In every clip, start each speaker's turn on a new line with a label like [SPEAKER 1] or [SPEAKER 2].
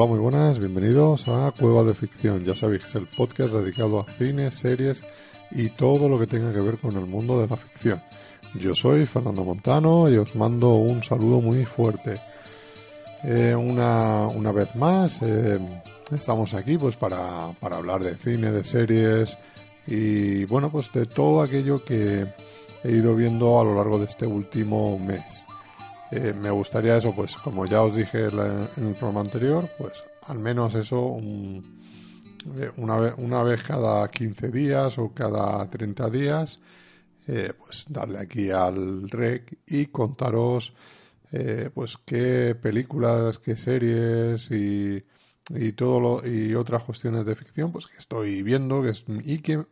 [SPEAKER 1] Hola, muy buenas, bienvenidos a Cueva de Ficción. Ya sabéis que es el podcast dedicado a cine, series y todo lo que tenga que ver con el mundo de la ficción. Yo soy Fernando Montano y os mando un saludo muy fuerte. Eh, una, una, vez más, eh, estamos aquí pues para, para hablar de cine, de series y bueno, pues de todo aquello que he ido viendo a lo largo de este último mes. Eh, me gustaría eso, pues como ya os dije en el programa anterior, pues al menos eso eh, una, vez, una vez cada 15 días o cada 30 días, eh, pues darle aquí al rec y contaros pues qué películas, qué series y, y todo lo, y otras cuestiones de ficción pues que estoy viendo que y que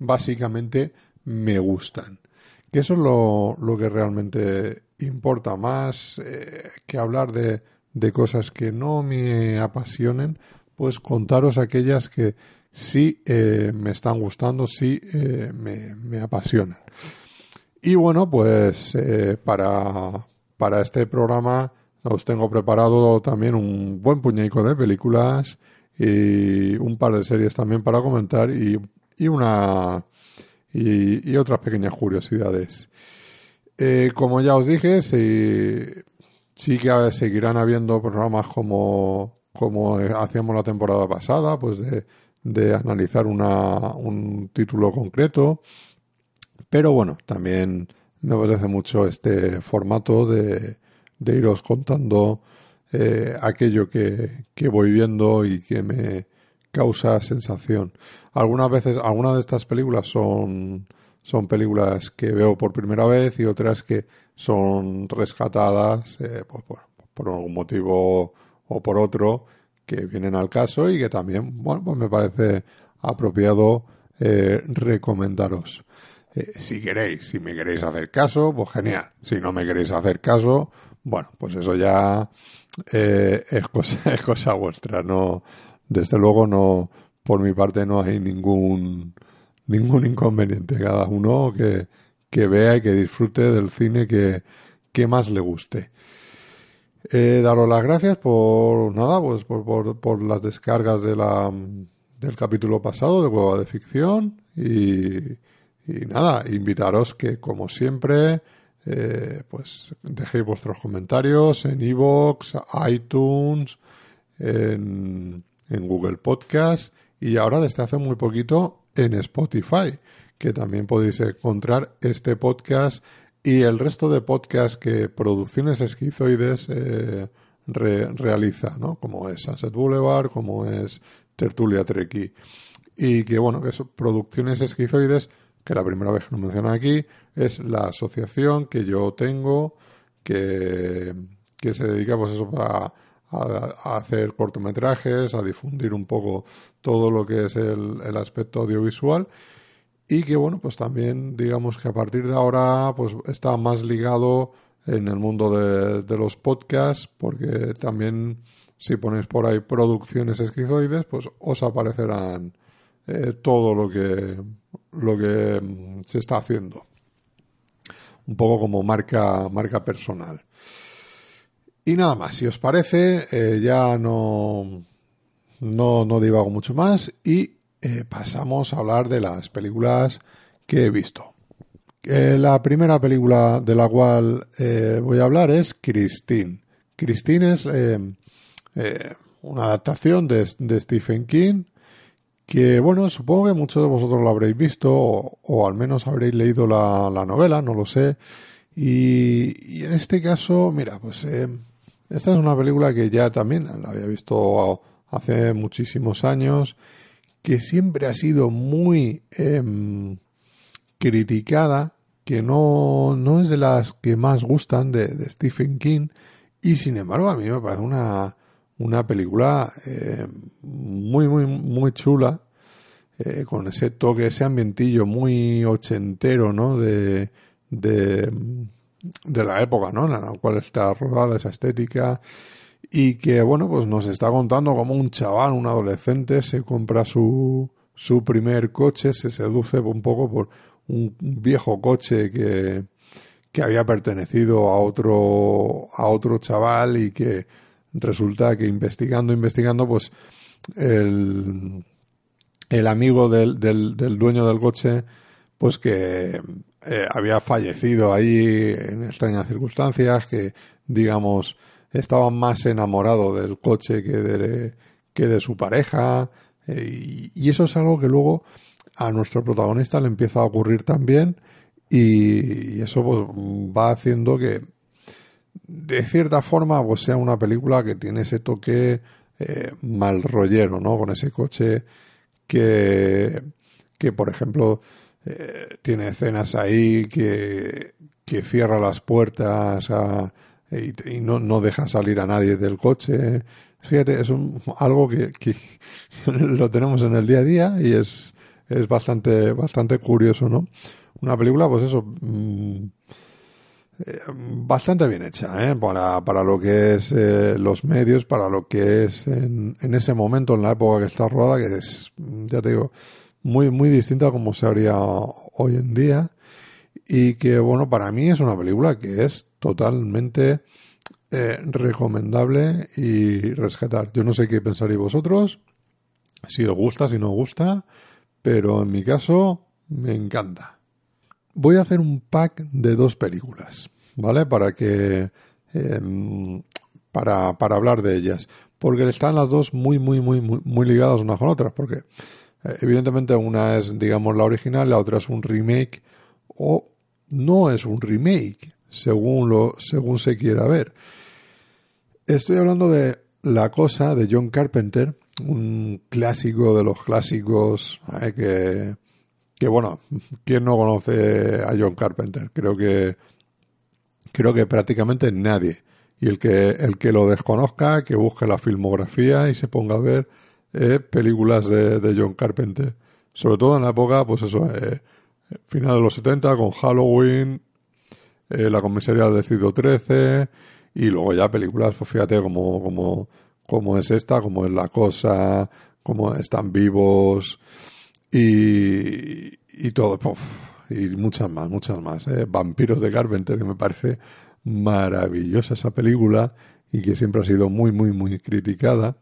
[SPEAKER 1] básicamente me gustan. Que eso es lo, lo que realmente importa más eh, que hablar de, de, cosas que no me apasionen, pues contaros aquellas que sí eh, me están gustando, sí eh, me, me, apasionan. Y bueno, pues para, para este programa os tengo preparado también un buen puñico de películas y un par de series también para comentar y, y una y otras pequeñas curiosidades. Eh, como ya os dije, sí, que seguirán habiendo programas como, como hacíamos la temporada pasada, pues de, de analizar una, un título concreto. Pero bueno, también me parece mucho este formato de, de iros contando eh, aquello que, que voy viendo y que me causa sensación. Algunas veces, algunas de estas películas son son películas que veo por primera vez y otras que son rescatadas eh, pues, por, algún motivo o por otro que vienen al caso y que también, bueno, pues me parece apropiado eh, recomendaros. Eh, si queréis, si me queréis hacer caso, pues genial. Si no me queréis hacer caso, bueno, pues eso ya es, cosa, es cosa vuestra. No, desde luego no, por mi parte no hay ningún ningún inconveniente. Cada uno que, que vea y que disfrute del cine que, que más le guste. Eh, daros las gracias por nada, pues por, por, por, las descargas de la, del capítulo pasado de Cueva de Ficción y, y nada, invitaros que como siempre eh, pues dejéis vuestros comentarios en iVoox, iTunes, en, en Google Podcast y ahora desde hace muy poquito en Spotify, que también podéis encontrar este podcast y el resto de podcasts que Producciones Esquizoides eh, realiza, ¿no? Como es Sunset Boulevard, como es Tertulia Treki. Y que, bueno, que son Producciones Esquizoides, que la primera vez que lo menciono aquí, es la asociación que yo tengo que, que se dedica, pues eso, a a, hacer cortometrajes, a difundir un poco todo lo que es el, aspecto audiovisual. Y que bueno, pues también digamos que a partir de ahora pues está más ligado en el mundo de, de los podcasts porque también si ponéis por ahí producciones esquizoides pues os aparecerán eh, todo lo que lo que mm, se está haciendo. Un poco como marca marca personal y nada más, si os parece, eh, ya no, no, no, divago mucho más y eh, pasamos a hablar de las películas que he visto. Eh, la primera película de la cual voy a hablar es Christine. Christine es una adaptación de, de, Stephen King que, bueno, supongo que muchos de vosotros lo habréis visto o, o al menos habréis leído la, la novela, no lo sé. Y, y, en este caso, mira, pues esta es una película que ya también la había visto hace muchísimos años, que siempre ha sido muy em, criticada, que no, no es de las que más gustan de, Stephen King, y sin embargo a mí me parece una, una película eh, muy, muy, muy chula, eh, con ese toque, ese ambientillo muy ochentero, ¿no? De, de, de la época, ¿no? En la cual está rodada esa estética y que, bueno, pues nos está contando cómo un chaval, un adolescente, se compra su, su primer coche, se seduce un poco por un viejo coche que, que había pertenecido a otro, a otro chaval y que resulta que investigando, investigando, pues el, el amigo del, del, del dueño del coche, pues que eh, había fallecido ahí en extrañas circunstancias, que digamos estaba más enamorado del coche que de, que de su pareja, eh, y, eso es algo que luego a nuestro protagonista le empieza a ocurrir también, y, eso pues, va haciendo que de cierta forma pues sea una película que tiene ese toque eh, mal rollero, ¿no? Con ese coche que, que por ejemplo, eh, tiene escenas ahí que, que cierra las puertas y, no, no, deja salir a nadie del coche. Fíjate, es algo que, que, lo tenemos en el día a día y es, es bastante, bastante curioso, ¿no? Una película, pues eso, mm, eh, bastante bien hecha, ¿eh? Para, para lo que es eh, los medios, para lo que es en, en ese momento, en la época que está rodada, que es, ya te digo, muy, muy distinta a como se haría hoy en día. Y que, bueno, para mí es una película que es totalmente eh, recomendable y rescatar. Yo no sé qué pensaréis vosotros, si os gusta, si no os gusta, pero en mi caso me encanta. Voy a hacer un pack de dos películas, ¿vale? Para que. Em, para, para hablar de ellas. Porque están las dos muy, muy, muy, muy, muy ligadas unas con otras. Porque evidentemente una es, digamos, la original, la otra es un remake o no es un remake, según, lo, según se quiera ver. Estoy hablando de La Cosa de John Carpenter, un clásico de los clásicos eh, que, que, bueno, ¿quién no conoce a John Carpenter? Creo que, creo que prácticamente nadie. Y el que, el que lo desconozca, que busque la filmografía y se ponga a ver eh, películas de, de, John Carpenter. Sobre todo en la época, pues eso, eh, final de los 70 con Halloween, eh, La comisaría del distrito 13 y luego ya películas, pues fíjate como, como, como es esta, como es La Cosa, como están vivos y, y todo, y muchas más, muchas más. Eh. Vampiros de Carpenter, que me parece maravillosa esa película y que siempre ha sido muy, muy, muy criticada.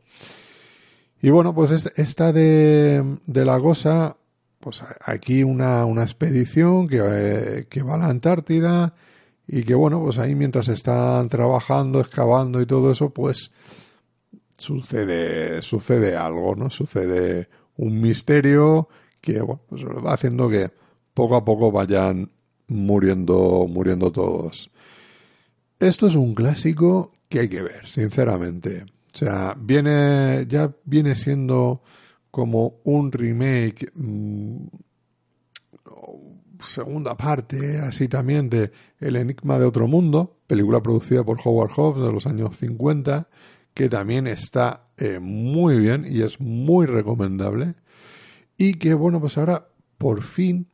[SPEAKER 1] Y bueno, pues esta de, de la Gosa, pues aquí una, una expedición que, eh, que va a la Antártida y que bueno, pues ahí mientras están trabajando, excavando y todo eso, pues sucede, sucede algo, ¿no? Sucede un misterio que bueno, pues va haciendo que poco a poco vayan muriendo, muriendo todos. Esto es un clásico que hay que ver, sinceramente. O sea, viene, ya viene siendo como un remake, mm, segunda parte, así también, de El Enigma de Otro Mundo, película producida por Howard Hobbs de los años 50, que también está eh, muy bien y es muy recomendable. Y que, bueno, pues ahora, por fin,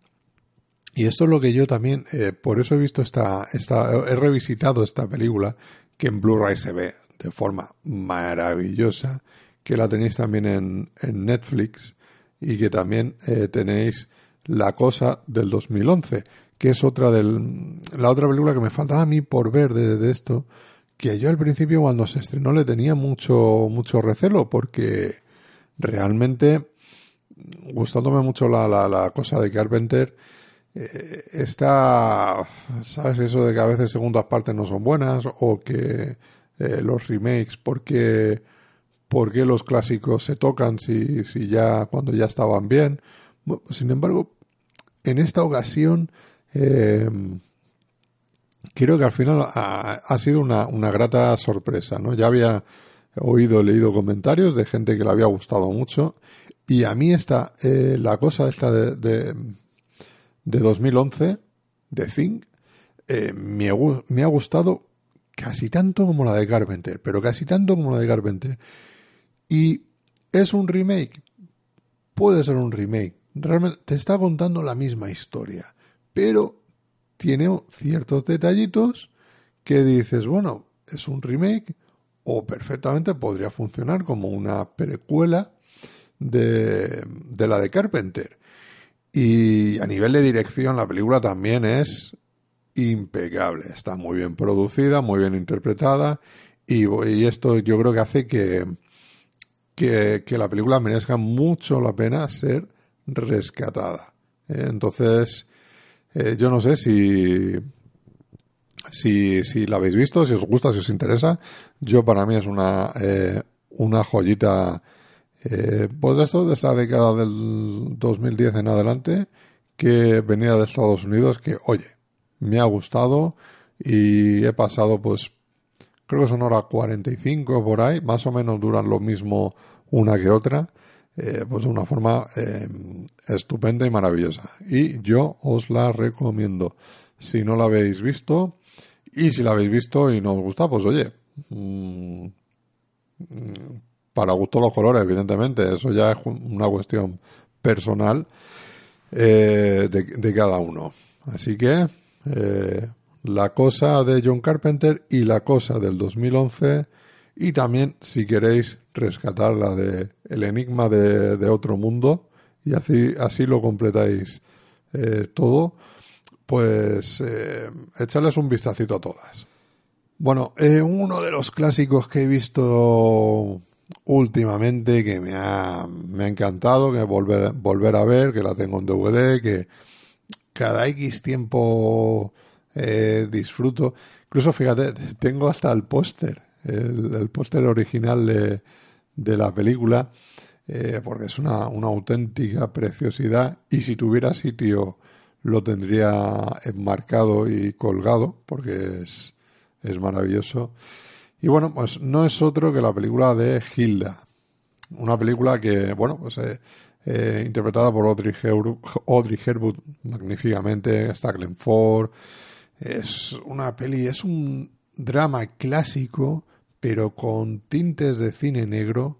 [SPEAKER 1] y esto es lo que yo también, eh, por eso he visto esta, esta, he revisitado esta película, que en Blu-ray se ve de forma maravillosa, que la tenéis también en, en Netflix y que también eh, tenéis La Cosa del 2011, que es otra del, la otra película que me faltaba a mí por ver de, esto, que yo al principio cuando se estrenó le tenía mucho, mucho recelo porque realmente gustándome mucho la, la, cosa de Carpenter, eh, está, ¿sabes? Eso de que a veces segundas partes no son buenas o que eh, los remakes, ¿por qué, los clásicos se tocan si, si ya cuando ya estaban bien? sin embargo, en esta ocasión eh, creo que al final ha, sido una, una, grata sorpresa, ¿no? Ya había oído, leído comentarios de gente que le había gustado mucho. Y a mí esta, eh, la cosa esta de, de, de 2011, de Think, eh, me, me ha gustado casi tanto como la de Carpenter, pero casi tanto como la de Carpenter. Y es un remake, puede ser un remake, realmente te está contando la misma historia, pero tiene ciertos detallitos que dices, bueno, es un remake o perfectamente podría funcionar como una precuela de, de la de Carpenter. Y a nivel de dirección la película también es impecable, está muy bien producida, muy bien interpretada y, esto yo creo que hace que, que, la película merezca mucho la pena ser rescatada. ¿eh? Entonces, eh, yo no sé si, si, si la habéis visto, si os gusta, si os interesa. Yo para mí es una, eh, una joyita pues esto de esta década del 2010 en adelante, que venía de Estados Unidos, que oye, me ha gustado y he pasado pues, creo que son hora 45 por ahí, más o menos duran lo mismo una que otra, eh, pues de una forma eh, estupenda y maravillosa. Y yo os la recomiendo. Si no la habéis visto, y si la habéis visto y no os gusta, pues oye, mmm, para gusto los colores, evidentemente, eso ya es una cuestión personal eh, de, cada uno. Así que eh, la cosa de John Carpenter y la cosa del 2011 y también si queréis rescatar la de El enigma de, otro mundo. Y así, así lo completáis eh, todo, pues echarles un vistacito a todas. Bueno, uno de los clásicos que he visto últimamente que me ha, me ha encantado, que volver, volver a ver, que la tengo en DVD, que cada X tiempo eh, disfruto. Incluso, fíjate, tengo hasta el póster, el, póster original de, de, la película, eh, porque es una, una auténtica preciosidad y si tuviera sitio lo tendría enmarcado y colgado, porque es, maravilloso. Y bueno, pues no es otro que la película de Hilda. Una película que, bueno, pues eh, eh, interpretada por Audrey, Audrey Hepburn magníficamente, está Glenn Ford. Es una peli, es un drama clásico, pero con tintes de cine negro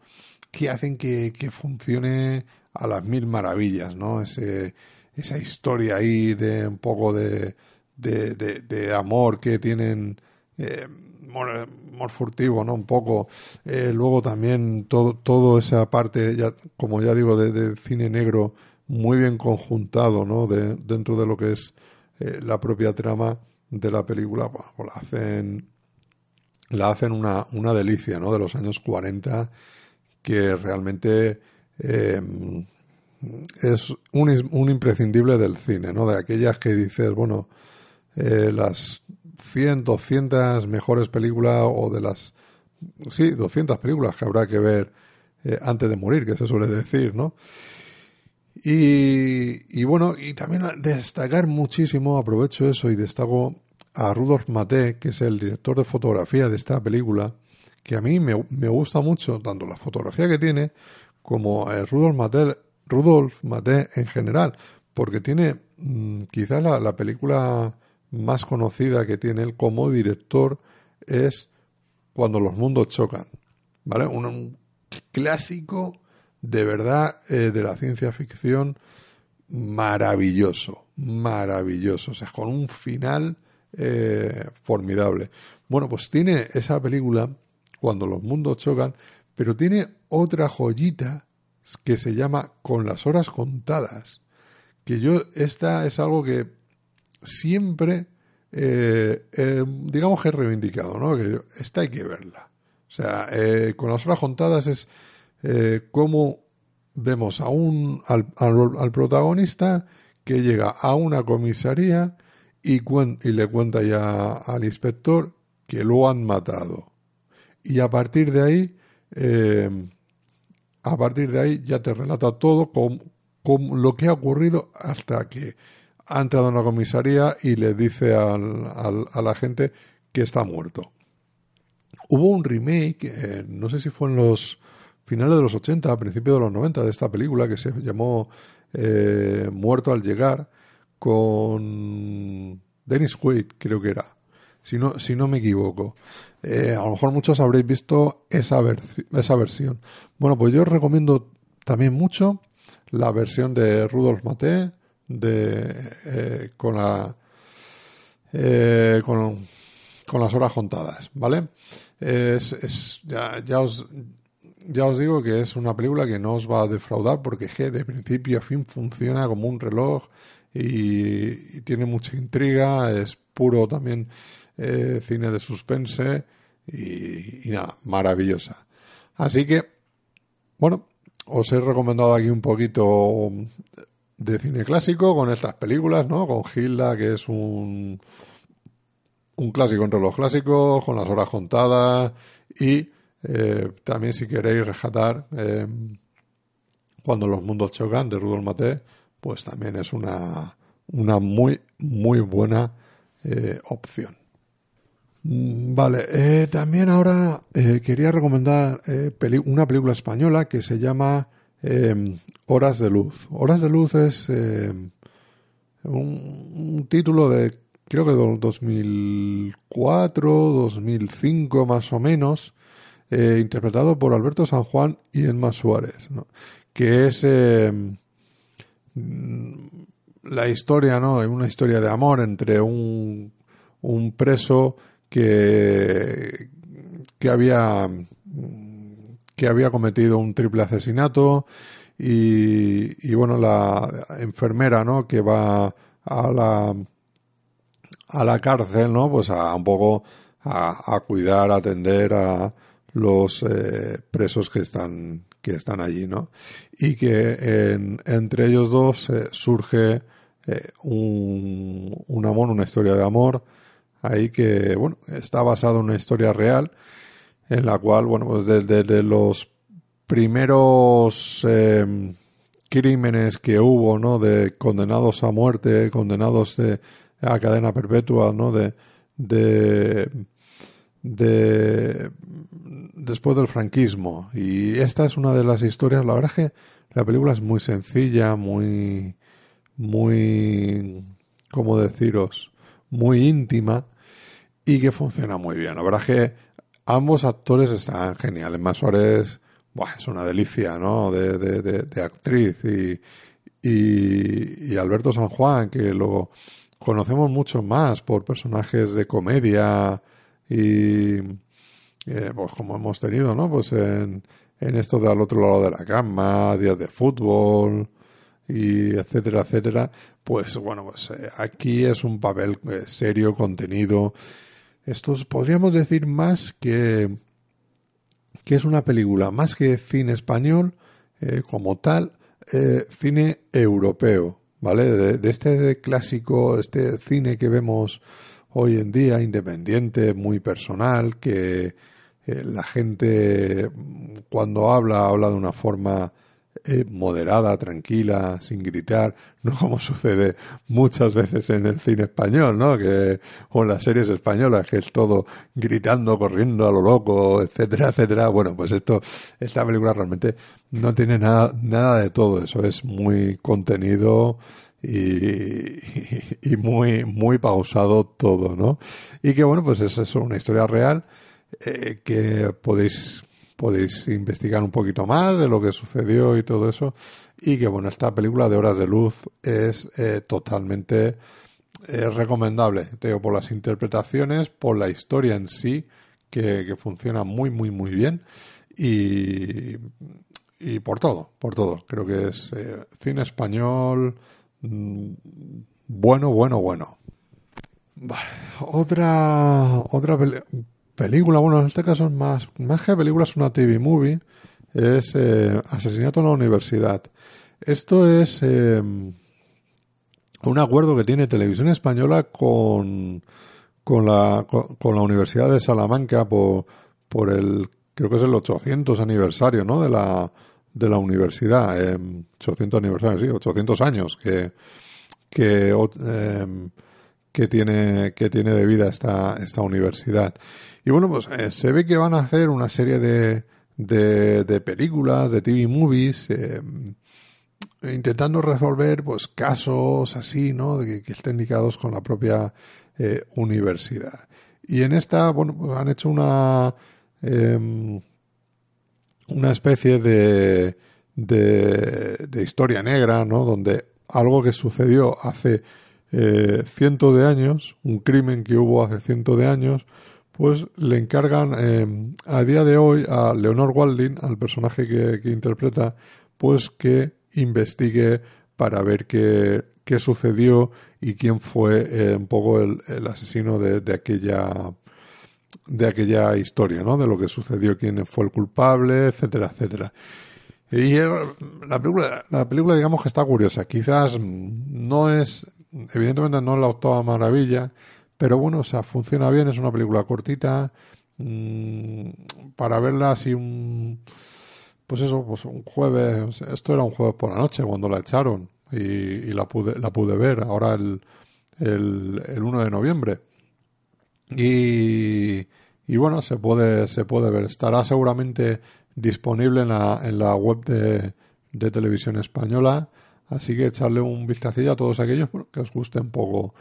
[SPEAKER 1] que hacen que, que funcione a las mil maravillas, ¿no? Ese, esa historia ahí de un poco de, de, de, de amor que tienen eh, more furtivo, ¿no? Un poco. Eh, luego también todo, todo esa parte, ya, como ya digo, de, cine negro muy bien conjuntado, ¿no? De, dentro de lo que es eh, la propia trama de la película, pues la hacen, la hacen una, una delicia, ¿no? De los años 40, que realmente eh, es un, un imprescindible del cine, ¿no? De aquellas que dices, bueno, las 100, 200 mejores películas o de las, sí, 200 películas que habrá que ver eh, antes de morir, que se suele decir, ¿no? Y, y, bueno, y también destacar muchísimo, aprovecho eso y destaco a Rudolf Maté, que es el director de fotografía de esta película, que a mí me, me gusta mucho, tanto la fotografía que tiene como el Rudolf Maté, Rudolf Maté en general, porque tiene mm, quizás la, la película más conocida que tiene él como director es Cuando los mundos chocan, ¿vale? Un, clásico de verdad eh, de la ciencia ficción maravilloso, maravilloso, o sea, con un final eh, formidable. Bueno, pues tiene esa película, Cuando los mundos chocan, pero tiene otra joyita que se llama Con las horas contadas, que yo, esta es algo que siempre, eh, eh, digamos que he reivindicado, ¿no? Que esta hay que verla. O sea, eh, con las horas contadas es cómo vemos a un, al, al, protagonista que llega a una comisaría y, y le cuenta ya al inspector que lo han matado. Y a partir de ahí, a partir de ahí ya te relata todo con, con lo que ha ocurrido hasta que ha entrado en la comisaría y le dice al, a la gente que está muerto. hubo un remake, eh, no sé si fue en los finales de los 80, a principios de los 90, de esta película que se llamó eh, Muerto al llegar, con Dennis Quaid, creo que era, si no, si no me equivoco. Eh, a lo mejor muchos habréis visto esa, esa versión. Bueno, pues yo os recomiendo también mucho la versión de Rudolf Maté de, eh, con, la, eh, con, con, las horas contadas, ¿vale? Es, es ya, ya, os, ya os digo que es una película que no os va a defraudar porque de principio a fin funciona como un reloj y, tiene mucha intriga, es puro también eh, cine de suspense y, y, nada, maravillosa. Así que, bueno, os he recomendado aquí un poquito de cine clásico con estas películas, ¿no? Con Gilda, que es un, un clásico entre los clásicos, con las horas contadas y eh, también si queréis rescatar eh, Cuando los mundos chocan de Rudolf Maté, pues también es una, una muy, muy buena eh, opción. Mm, vale, también ahora quería recomendar una película española que se llama Horas de Luz. Horas de Luz es un, un, título de creo que de 2004, 2005 más o menos, eh, interpretado por Alberto San Juan y Emma Suárez, que es eh, la historia, ¿no? Una historia de amor entre un, un preso que, que había que había cometido un triple asesinato y, bueno la enfermera no que va a la a la cárcel no pues a un poco a, cuidar a atender a, los eh, presos que están que están allí, ¿no? Y que entre ellos dos eh, surge eh, un, un, amor, una historia de amor, ahí que, bueno, está basado en una historia real, en la cual, bueno, pues desde, los primeros crímenes que hubo, ¿no? De condenados a muerte, condenados de, a cadena perpetua, ¿no? De, de de después del franquismo y esta es una de las historias la verdad es que la película es muy sencilla muy muy cómo deciros muy íntima y que funciona muy bien la verdad que ambos actores están geniales Más Suárez es una delicia no de, de, actriz y, y, Alberto San Juan que lo conocemos mucho más por personajes de comedia y eh, pues como hemos tenido, ¿no? Pues en, en esto de al otro lado de la cama, días de fútbol y etcétera, etcétera, pues bueno, pues eh, aquí es un papel eh, serio, contenido. Esto podríamos decir más que que es una película, más que cine español como tal, cine europeo, ¿vale? De, este clásico, este cine que vemos hoy en día, independiente, muy personal, que eh, la gente cuando habla, habla de una forma eh, moderada, tranquila, sin gritar, no como sucede muchas veces en el cine español, ¿no? Que, o en las series españolas, que es todo gritando, corriendo a lo loco, etcétera, etcétera. Bueno, pues esto, esta película realmente no tiene nada, nada de todo eso, es muy contenido, y, muy, muy pausado todo, ¿no? Y que bueno, pues es eso, una historia real eh, que podéis, podéis investigar un poquito más de lo que sucedió y todo eso. Y que bueno, esta película de Horas de Luz es eh, totalmente eh, recomendable, digo, por las interpretaciones, por la historia en sí, que, funciona muy, muy, muy bien. Y, y por todo, por todo. Creo que es cine español, Mm, bueno, bueno, bueno. Otra, otra película, bueno, en este caso es más, más que película, es una TV movie, es eh, Asesinato en la Universidad. Esto es eh, un acuerdo que tiene Televisión Española con, con, la, con, la Universidad de Salamanca por, por el, creo que es el 800 aniversario, ¿no? De la, de la universidad, 800 em, aniversarios, sí, 800 años que, que, em, que, tiene, que tiene de vida esta, esta universidad. Y bueno, pues eh, se ve que van a hacer una serie de, de, películas, de TV movies, eh, intentando resolver pues casos así, ¿no? De que, estén indicados con la propia eh, universidad. Y en esta, bueno, pues han hecho una em, una especie de, de, de, historia negra, ¿no? Donde algo que sucedió hace eh, cientos de años, un crimen que hubo hace cientos de años, pues le encargan eh, a día de hoy a Leonor Walding, al personaje que, interpreta, pues que investigue para ver qué, qué sucedió y quién fue eh, un poco el, asesino de, de, aquella de aquella historia, ¿no? De lo que sucedió, quién fue el culpable, etcétera, etcétera. Y la película, la película digamos que está curiosa. Quizás no es, evidentemente no es la octava maravilla, pero bueno, o sea, funciona bien, es una película cortita, mmm, para verla así un, pues eso, pues un jueves, esto era un jueves por la noche cuando la echaron y, y la pude, la pude ver ahora el, el, el 1 de noviembre. Y, y bueno, se puede, se puede ver. Estará seguramente disponible en la, en la web de, de televisión española. Así que echarle un vistacillo a todos aquellos que os guste un poco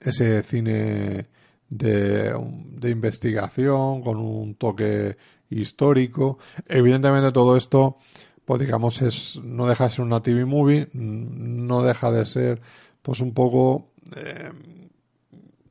[SPEAKER 1] ese cine de, de, investigación con un toque histórico. Evidentemente todo esto, pues digamos, es, no deja de ser una TV movie, no deja de ser pues un poco eh,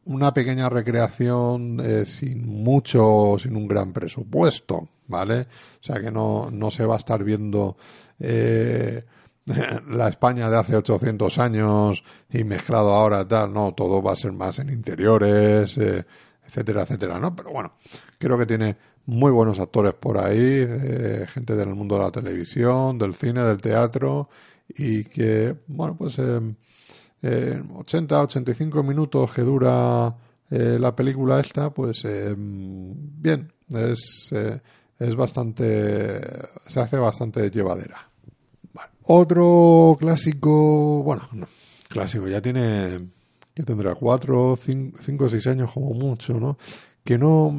[SPEAKER 1] una pequeña recreación eh, sin mucho, sin un gran presupuesto, ¿vale? O sea que no, no se va a estar viendo eh, la España de hace 800 años y mezclado ahora tal, no, todo va a ser más en interiores, eh, etcétera, etcétera, ¿no? Pero bueno, creo que tiene muy buenos actores por ahí, gente del mundo de la televisión, del cine, del teatro y que, bueno, pues eh, 80, 85 minutos que dura eh, la película esta, pues eh, bien, es, eh, es bastante, se hace bastante llevadera. Otro clásico, bueno, clásico, ya tiene, que tendrá cuatro, cinco, o seis años como mucho, ¿no? Que no,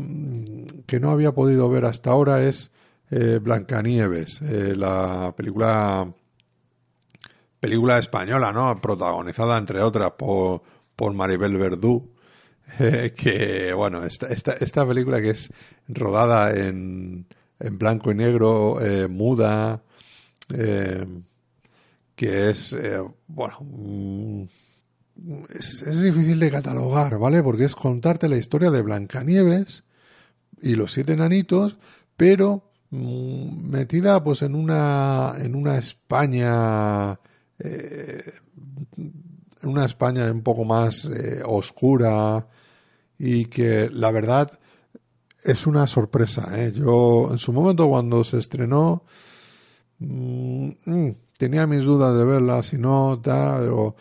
[SPEAKER 1] que no había podido ver hasta ahora es Blancanieves, la película película española, ¿no? Protagonizada, entre otras, por, por Maribel Verdú. Eh, que, bueno, esta, esta, esta, película que es rodada en, en blanco y negro, eh, muda, eh, que es, bueno, mm, es, es, difícil de catalogar, ¿vale? Porque es contarte la historia de Blancanieves y los siete enanitos, pero mm, metida pues en una, en una España eh, una España un poco más eh, oscura y que la verdad es una sorpresa. ¿eh? Yo en su momento cuando se estrenó mm, mm, tenía mis dudas de verla, si no, tal,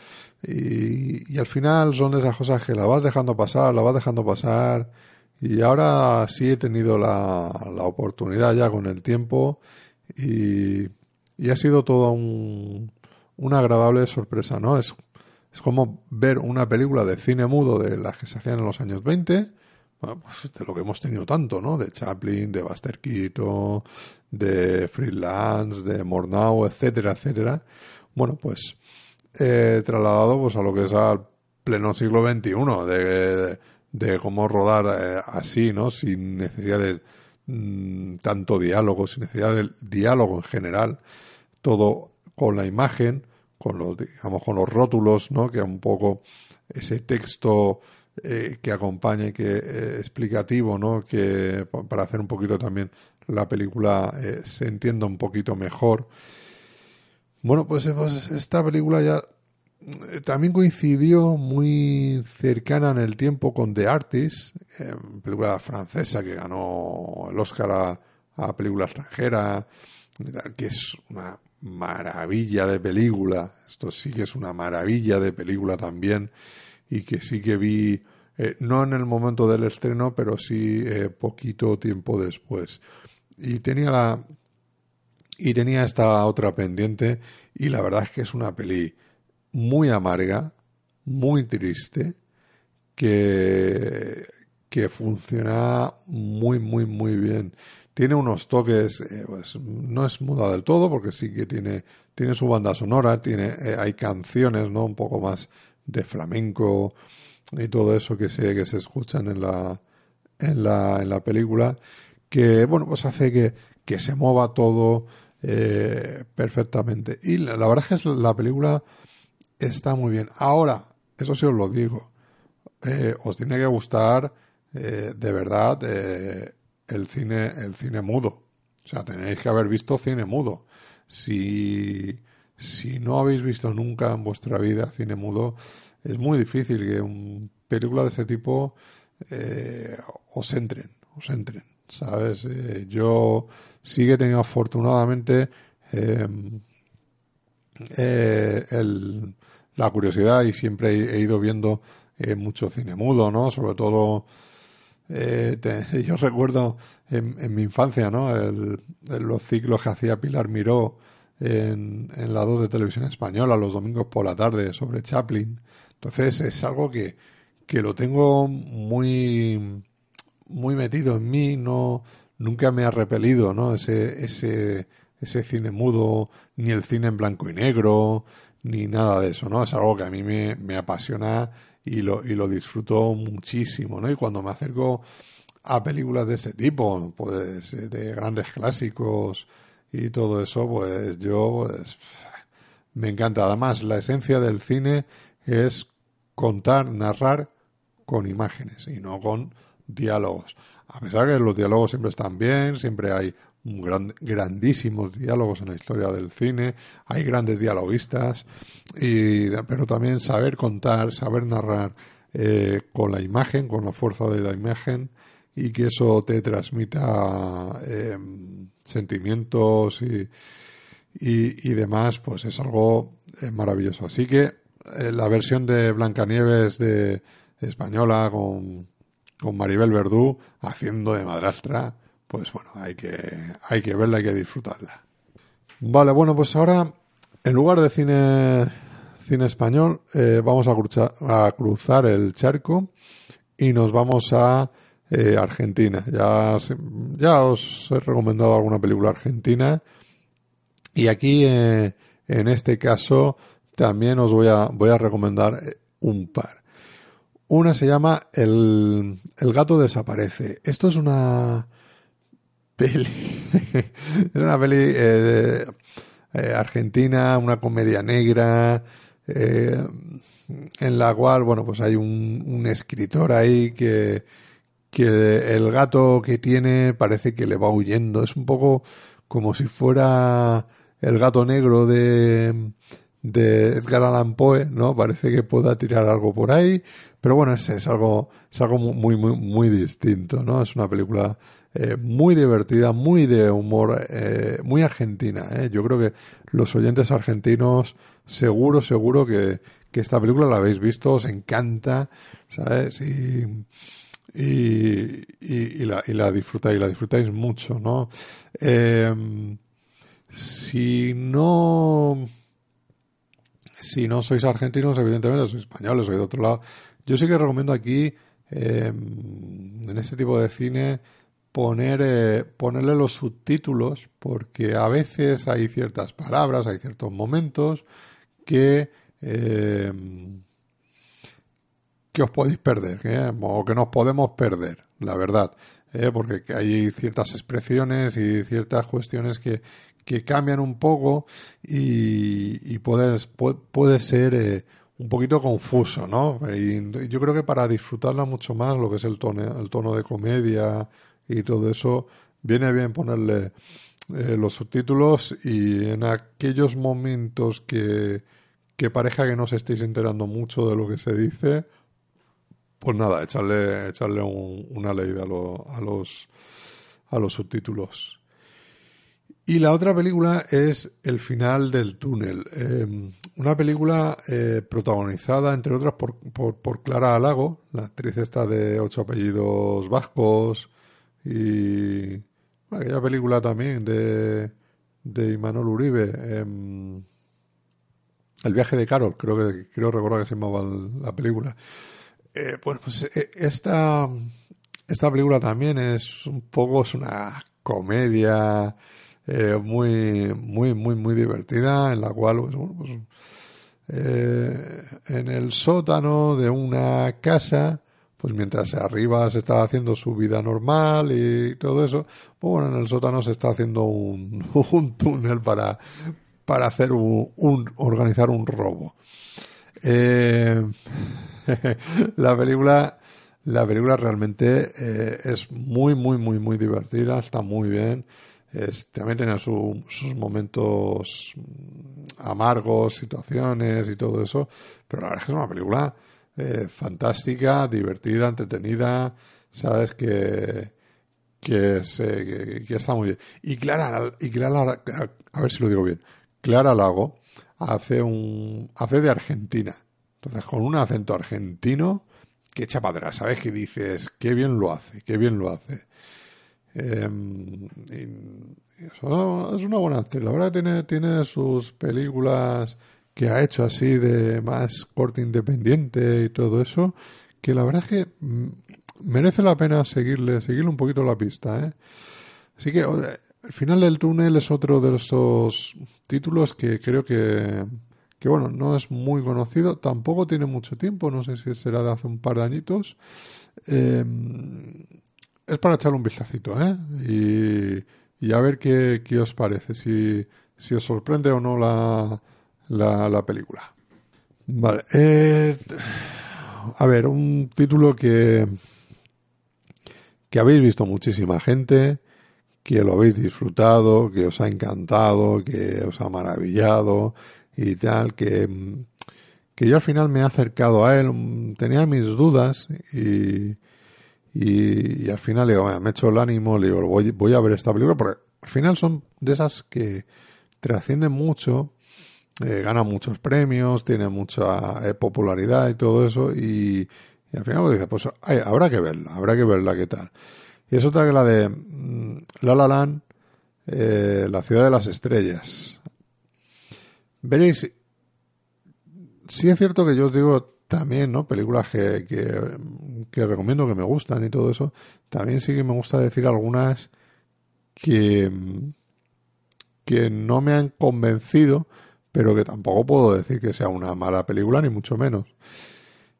[SPEAKER 1] y, y, al final son esas cosas que la vas dejando pasar, la vas dejando pasar y ahora sí he tenido la, la oportunidad ya con el tiempo y, y ha sido todo un, una agradable sorpresa, ¿no? Es, es como ver una película de cine mudo de las que se hacían en los años 20, bueno, pues de lo que hemos tenido tanto, ¿no? De Chaplin, de Buster Keaton, de Freelance, de Mornau, etcétera, etcétera. Bueno, pues eh, trasladado pues a lo que es al pleno siglo XXI, de, de, cómo rodar eh, así, ¿no? Sin necesidad de mm, tanto diálogo, sin necesidad del diálogo en general, todo con la imagen, con los, digamos, con los rótulos, ¿no? Que un poco ese texto eh, que acompaña y que eh, explicativo, ¿no? Que para hacer un poquito también la película eh, se entienda un poquito mejor. Bueno, pues, pues esta película ya también coincidió muy cercana en el tiempo con The Artist, película francesa que ganó el Oscar a película extranjera, que es una maravilla de película. Esto sí que es una maravilla de película también y que sí que vi, eh, no en el momento del estreno, pero sí eh, poquito tiempo después. Y tenía la y tenía esta otra pendiente y la verdad es que es una peli muy amarga, muy triste, que, que funciona muy, muy, muy bien. Tiene unos toques, eh, pues no es muda del todo, porque sí que tiene, tiene su banda sonora, tiene, hay canciones, ¿no? Un poco más de flamenco y todo eso que se, que se escuchan en la, en la, en la película, que, bueno, pues hace que, que se mueva todo eh, perfectamente. Y la, verdad es que la película está muy bien. Ahora, eso sí os lo digo, os tiene que gustar eh, de verdad eh, el cine el cine mudo. O sea, tenéis que haber visto cine mudo. Si, si no habéis visto nunca en vuestra vida cine mudo, es muy difícil que un película de ese tipo eh, os entren, os entren, ¿sabes? yo sí que he tenido afortunadamente em, la curiosidad y siempre he, ido viendo mucho cine mudo, ¿no? Sobre todo eh, yo recuerdo en, mi infancia, ¿no? El, los ciclos que hacía Pilar Miró en, en la 2 de televisión española los domingos por la tarde sobre Chaplin. Entonces es algo que, que lo tengo muy, muy metido en mí, no, nunca me ha repelido, ¿no? Ese, ese, ese cine mudo, ni el cine en blanco y negro, ni nada de eso, ¿no? Es algo que a mí me, me apasiona y lo, y lo disfruto muchísimo, ¿no? Y cuando me acerco a películas de este tipo, pues de grandes clásicos y todo eso, pues yo pues, me encanta. Además, la esencia del cine es contar, narrar con imágenes y no con diálogos. A pesar que los diálogos siempre están bien, siempre hay gran, grandísimos diálogos en la historia del cine, hay grandes dialoguistas, y, pero también saber contar, saber narrar eh, con la imagen, con la fuerza de la imagen, y que eso te transmita em, sentimientos y, y, demás, pues es algo eh, maravilloso. Así que eh, la versión de Blancanieves de española con, con Maribel Verdú haciendo de madrastra, pues bueno, hay que, hay que verla, hay que disfrutarla. Vale, bueno, pues ahora, en lugar de cine, cine español, eh, vamos a cruzar, a cruzar el charco y nos vamos a eh, Argentina. Ya, ya os he recomendado alguna película argentina y aquí, eh, en este caso, también os voy a, voy a recomendar un par. Una se llama El, el gato desaparece. Esto es una, peli. es una peli eh, eh, argentina, una comedia negra, eh, en la cual, bueno, pues hay un, un escritor ahí que, que el gato que tiene parece que le va huyendo. Es un poco como si fuera el gato negro de, de Edgar Allan Poe, ¿no? Parece que pueda tirar algo por ahí, pero bueno, es, es algo, es algo muy, muy, muy distinto, ¿no? Es una película eh, muy divertida, muy de humor, eh, muy argentina. Eh. Yo creo que los oyentes argentinos, seguro, seguro que, que, esta película la habéis visto, os encanta, ¿sabes? Y, y, y, la, y la disfrutáis, la disfrutáis mucho, ¿no? Em, si no si no sois argentinos, evidentemente sois españoles, sois de otro lado. Yo sí que recomiendo aquí, em, en este tipo de cine, poner, eh, ponerle los subtítulos porque a veces hay ciertas palabras, hay ciertos momentos que, eh, que os podéis perder ¿eh? o que nos podemos perder, la verdad. porque hay ciertas expresiones y ciertas cuestiones que, que cambian un poco y, y puede, ser un poquito confuso, ¿no? Y yo creo que para disfrutarla mucho más, lo que es el tono, el tono de comedia, y todo eso, viene bien ponerle eh, los subtítulos y en aquellos momentos que, que pareja que no os estéis enterando mucho de lo que se dice, pues nada, echarle, echarle una leída a, a, los, a los subtítulos. Y la otra película es El final del túnel. Em, una película eh, protagonizada, entre otras, por, por, Clara Alago, la actriz esta de ocho apellidos vascos, y aquella película también de, de Imanol Uribe, em, El viaje de Carol, creo que creo recordar que se llamaba la película. Eh, bueno, pues eh, esta, esta película también es un poco, es una comedia eh, muy, muy, muy, muy divertida, en la cual, pues, pues, eh, en el sótano de una casa, pues mientras arriba se está haciendo su vida normal y todo eso, pues bueno, en el sótano se está haciendo un, un túnel para, para hacer un, un organizar un robo. Eh, la película, la película realmente eh, es muy, muy, muy, muy divertida, está muy bien. También tiene sus momentos amargos, situaciones y todo eso, pero la verdad es que es una película eh, fantástica, divertida, entretenida, sabes que que, se, que, está muy bien. Y Clara, y Clara, a ver si lo digo bien, Clara Lago hace un hace de Argentina. Entonces, con un acento argentino que echa ¿sabes? Que dices, qué bien lo hace, qué bien lo hace. Em, es una buena actriz. La verdad tiene, tiene sus películas que ha hecho así de más corte independiente y todo eso, que la verdad es que mm, merece la pena seguirle, seguirle un poquito la pista, ¿eh? Así que el final del túnel es otro de esos títulos que creo que, que, bueno, no es muy conocido, tampoco tiene mucho tiempo, no sé si será de hace un par de añitos. Em, es para echarle un vistacito, ¿eh? Y, a ver qué, qué os parece, si, si os sorprende o no la, la, la película. Vale. Eh, a ver, un título que, que habéis visto muchísima gente, que lo habéis disfrutado, que os ha encantado, que os ha maravillado y tal, que, que yo al final me he acercado a él, tenía mis dudas y, y, al final digo, me he hecho el ánimo, le digo, voy, voy a ver esta película, porque al final son de esas que trascienden mucho eh, gana muchos premios, tiene mucha eh, popularidad y todo eso, y, al final pues dice, pues habrá que verla, habrá que verla qué tal. Y es otra que la de mm, La La Land, eh, La Ciudad de las Estrellas. Veréis, sí es cierto que yo os digo también, ¿no? Películas que, que, que recomiendo, que me gustan y todo eso. También sí que me gusta decir algunas que, que no me han convencido, pero que tampoco puedo decir que sea una mala película, ni mucho menos.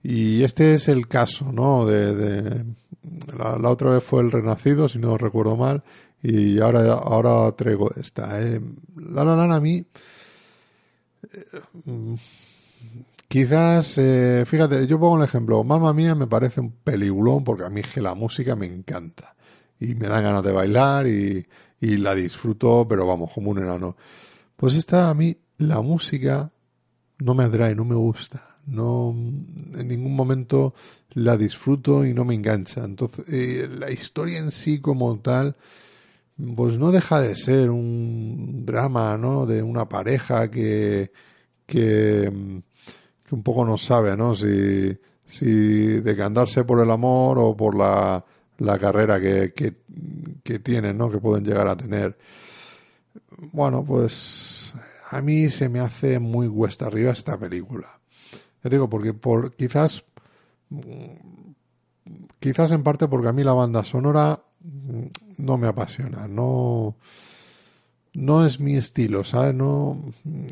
[SPEAKER 1] Y este es el caso, ¿no? De, la, otra vez fue El Renacido, si no recuerdo mal, y ahora, ahora traigo esta. ¿eh? La La a mí... Eh, quizás, eh, fíjate, yo pongo un ejemplo. Mamma Mía me parece un peliculón porque a mí la música me encanta. Y me dan ganas de bailar y, y la disfruto, pero vamos, como un enano. Pues esta a mí la música no me atrae, no me gusta, no en ningún momento la disfruto y no me engancha. Entonces, eh, la historia en sí como tal, pues no deja de ser un drama, ¿no? De una pareja que, que, un poco no sabe, ¿no? Si, si decantarse por el amor o por la, la carrera que, que, que tienen, ¿no? Que pueden llegar a tener. Bueno, pues a mí se me hace muy cuesta arriba esta película. Ya digo, porque por quizás quizás en parte porque a mí la banda sonora no me apasiona, no no es mi estilo, ¿sabes? No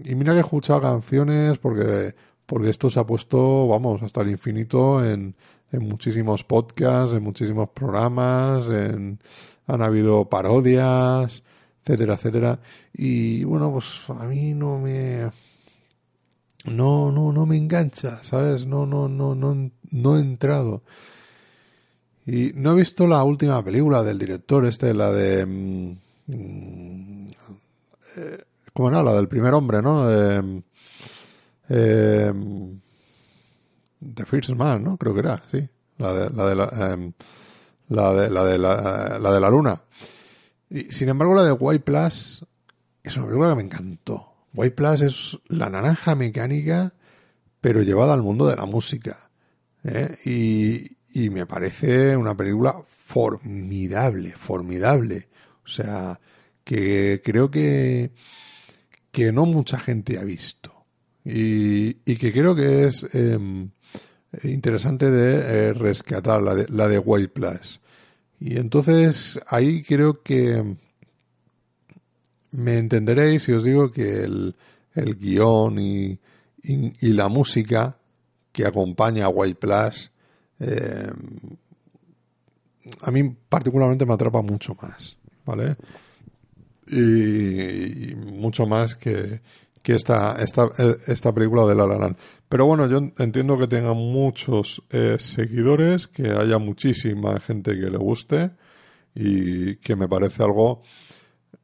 [SPEAKER 1] y mira que he escuchado canciones porque porque esto se ha puesto, vamos, hasta el infinito en, en muchísimos podcasts, en muchísimos programas, en, han habido parodias, etcétera, etcétera. Y bueno, pues a mí no me no no no me engancha, ¿sabes? No no no no no he entrado. Y no he visto la última película del director este, la de mm, eh, ¿cómo no? La del primer hombre, ¿no? De, eh, The First Man, ¿no? Creo que era, sí. La de la de la, em, de la de la, la de la luna. Y, sin embargo, la de White Plus es una película que me encantó. White Plus es la naranja mecánica, pero llevada al mundo de la música. ¿Eh? Y, y me parece una película formidable, formidable. O sea, que creo que, que no mucha gente ha visto. Y, y que creo que es em, interesante de eh, rescatar la de, la de White Plus. Y entonces ahí creo que me entenderéis si os digo que el, el guion y, y, la música que acompaña a White Plus eh, a mí particularmente me atrapa mucho más, ¿vale? Y, mucho más que, que esta, esta, esta película de La La Land. Pero bueno, yo entiendo que tenga muchos eh, seguidores, que haya muchísima gente que le guste y que me parece algo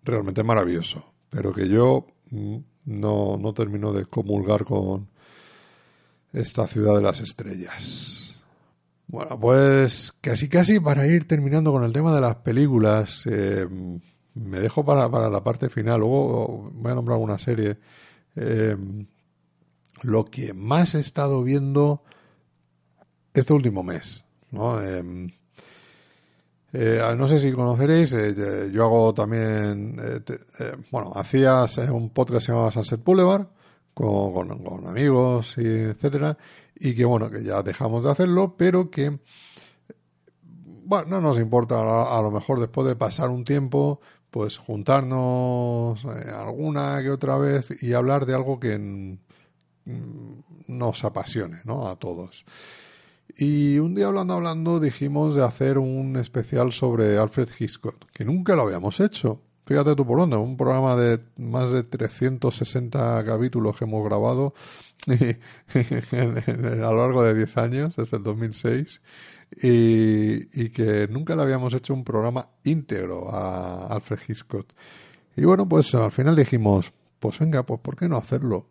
[SPEAKER 1] realmente maravilloso. Pero que yo mm, no, no termino de comulgar con esta ciudad de las estrellas. Bueno, pues casi casi para ir terminando con el tema de las películas, eh, me dejo para, para, la parte final, luego voy a nombrar una serie. Eh, lo que más he estado viendo este último mes, ¿no? Eh, sé si conoceréis, yo hago también, bueno, hacía un podcast llamaba Sunset Boulevard con, amigos y etcétera, y que bueno, que ya dejamos de hacerlo, pero que, bueno, no nos importa a, lo mejor después de pasar un tiempo, pues juntarnos alguna que otra vez y hablar de algo que mm, nos apasione, ¿no? A todos. Y un día hablando, hablando, dijimos de hacer un especial sobre Alfred Hitchcock, que nunca lo habíamos hecho. Fíjate tú por dónde, un programa de más de 360 capítulos que hemos grabado a lo largo de 10 años, desde el 2006, y, y que nunca le habíamos hecho un programa íntegro a Alfred Hitchcock. Y bueno, pues al final dijimos, pues venga, pues ¿por qué no hacerlo?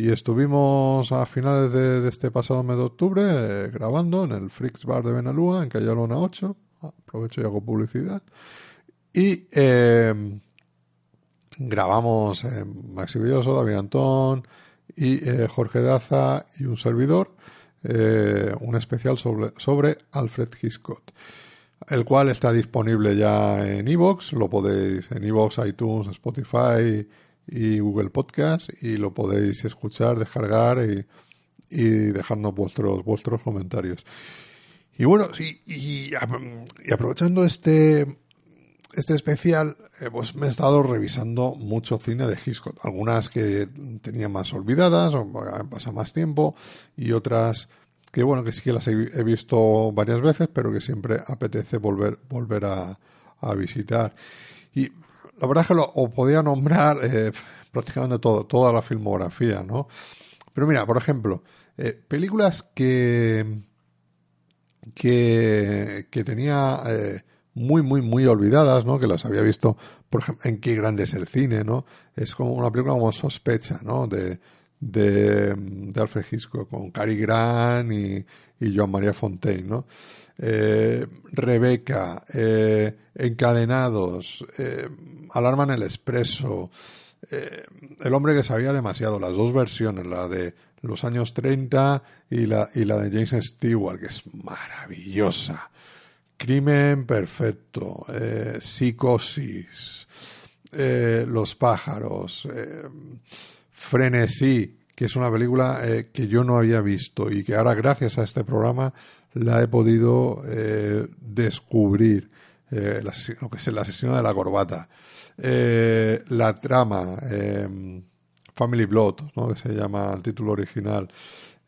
[SPEAKER 1] Y estuvimos a finales de, este pasado mes de octubre eh, grabando en el Freaks Bar de Benalúa, en Calle Alona 8. Aprovecho y hago publicidad. Y eh, grabamos eh, Maxi Villoso, David Antón y eh, Jorge Daza y un servidor un especial sobre, sobre Alfred Hitchcock el cual está disponible ya en iVoox, lo podéis en iVoox, iTunes, Spotify, y Google Podcast y lo podéis escuchar, descargar y, y dejarnos vuestros, vuestros comentarios. Y bueno, sí, y, aprovechando este, este especial, eh, pues me he estado revisando mucho cine de Hitchcock. Algunas que tenía más olvidadas, o pasa más tiempo, y otras que bueno, que sí que las he, visto varias veces, pero que siempre apetece volver, volver a, visitar. Y la verdad es que lo podía nombrar eh, prácticamente todo, toda la filmografía, ¿no? Pero mira, por ejemplo, eh, películas que, que, que tenía eh, muy, muy, muy olvidadas, ¿no? Que las había visto, por ejemplo, en Qué grande es el cine, ¿no? Es como una película como Sospecha, ¿no? De, de, de Alfred Hitchcock con Cary Grant y, y Joan María Fontaine, ¿no? Eh, Rebeca, eh, Encadenados, eh, Alarma en el Expreso, eh, El hombre que sabía demasiado, las dos versiones, la de los años 30 y la, y la de James Stewart, que es maravillosa. Crimen perfecto, Psicosis, Los pájaros, Frenesí, que es una película que yo no había visto y que ahora gracias a este programa la he podido eh, descubrir. Eh, lo que es el asesino de la corbata. Eh, la trama, Family Blood, ¿no? que se llama el título original.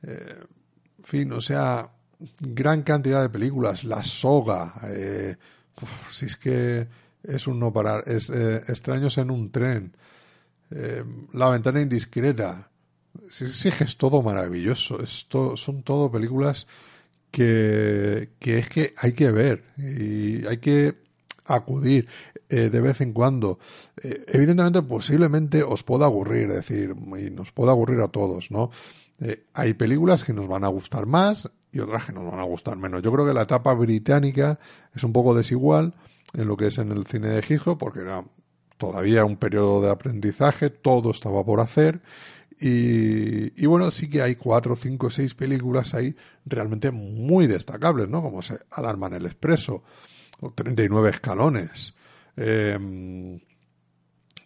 [SPEAKER 1] en fin, o sea, gran cantidad de películas. La soga. si es que es un no parar. Es, extraños en un tren. Em, la ventana indiscreta. Sí, sí, es todo maravilloso. son todo películas que, es que hay que ver y hay que acudir eh, de vez en cuando. Eh, evidentemente, posiblemente os pueda aburrir, es decir, y nos pueda aburrir a todos, ¿no? Eh, hay películas que nos van a gustar más y otras que nos van a gustar menos. Yo creo que la etapa británica es un poco desigual en lo que es en el cine de Hitchcock, porque era todavía un periodo de aprendizaje, todo estaba por hacer y, bueno, sí que hay cuatro, cinco, seis películas ahí realmente muy destacables, ¿no? Como se Alarma en el Expreso, o 39 escalones. Em,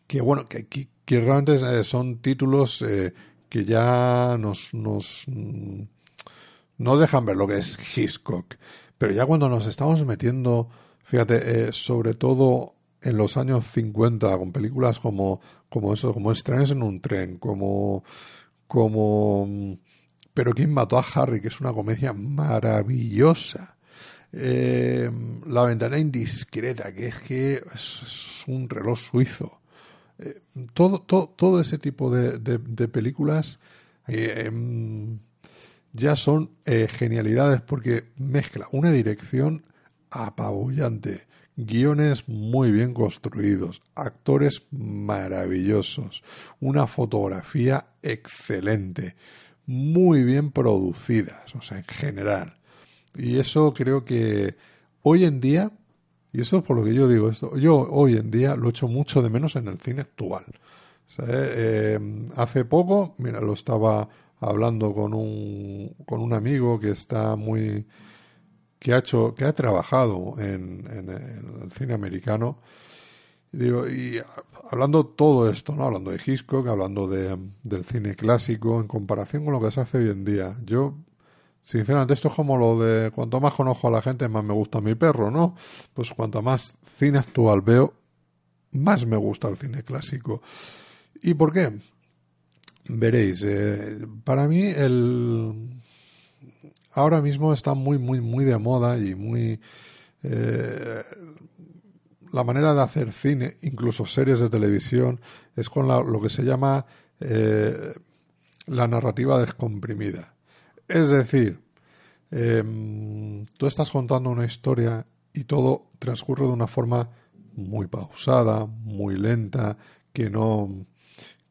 [SPEAKER 1] que bueno, que, realmente eh, son títulos eh, que ya nos, nos, no dejan ver lo que es Hitchcock. Pero ya cuando nos estamos metiendo, fíjate, eh, sobre todo en los años 50, con películas como, como eso, como Extraños en un tren, como, como, pero quién mató a Harry, que es una comedia maravillosa. Eh, la ventana indiscreta, que es que es, un reloj suizo. Eh, todo, todo, todo, ese tipo de, de, películas eh, em, ya son genialidades porque mezcla una dirección apabullante, guiones muy bien construidos, actores maravillosos, una fotografía excelente, muy bien producidas, o sea, en general. Y eso creo que hoy en día, y eso es por lo que yo digo esto, yo hoy en día lo echo mucho de menos en el cine actual. Eh, hace poco, mira, lo estaba hablando con un, con un amigo que está muy que ha hecho que ha trabajado en, en, el cine americano y, digo, y hablando todo esto no hablando de Hitchcock hablando de, del cine clásico en comparación con lo que se hace hoy en día yo Sinceramente, esto es como lo de cuanto más conozco a la gente, más me gusta mi perro, ¿no? Pues cuanto más cine actual veo, más me gusta el cine clásico. ¿Y por qué? Veréis, eh, para mí el ahora mismo está muy, muy, muy de moda y muy eh, la manera de hacer cine, incluso series de televisión, es con lo que se llama eh, la narrativa descomprimida. Es decir, em, tú estás contando una historia y todo transcurre de una forma muy pausada, muy lenta, que no,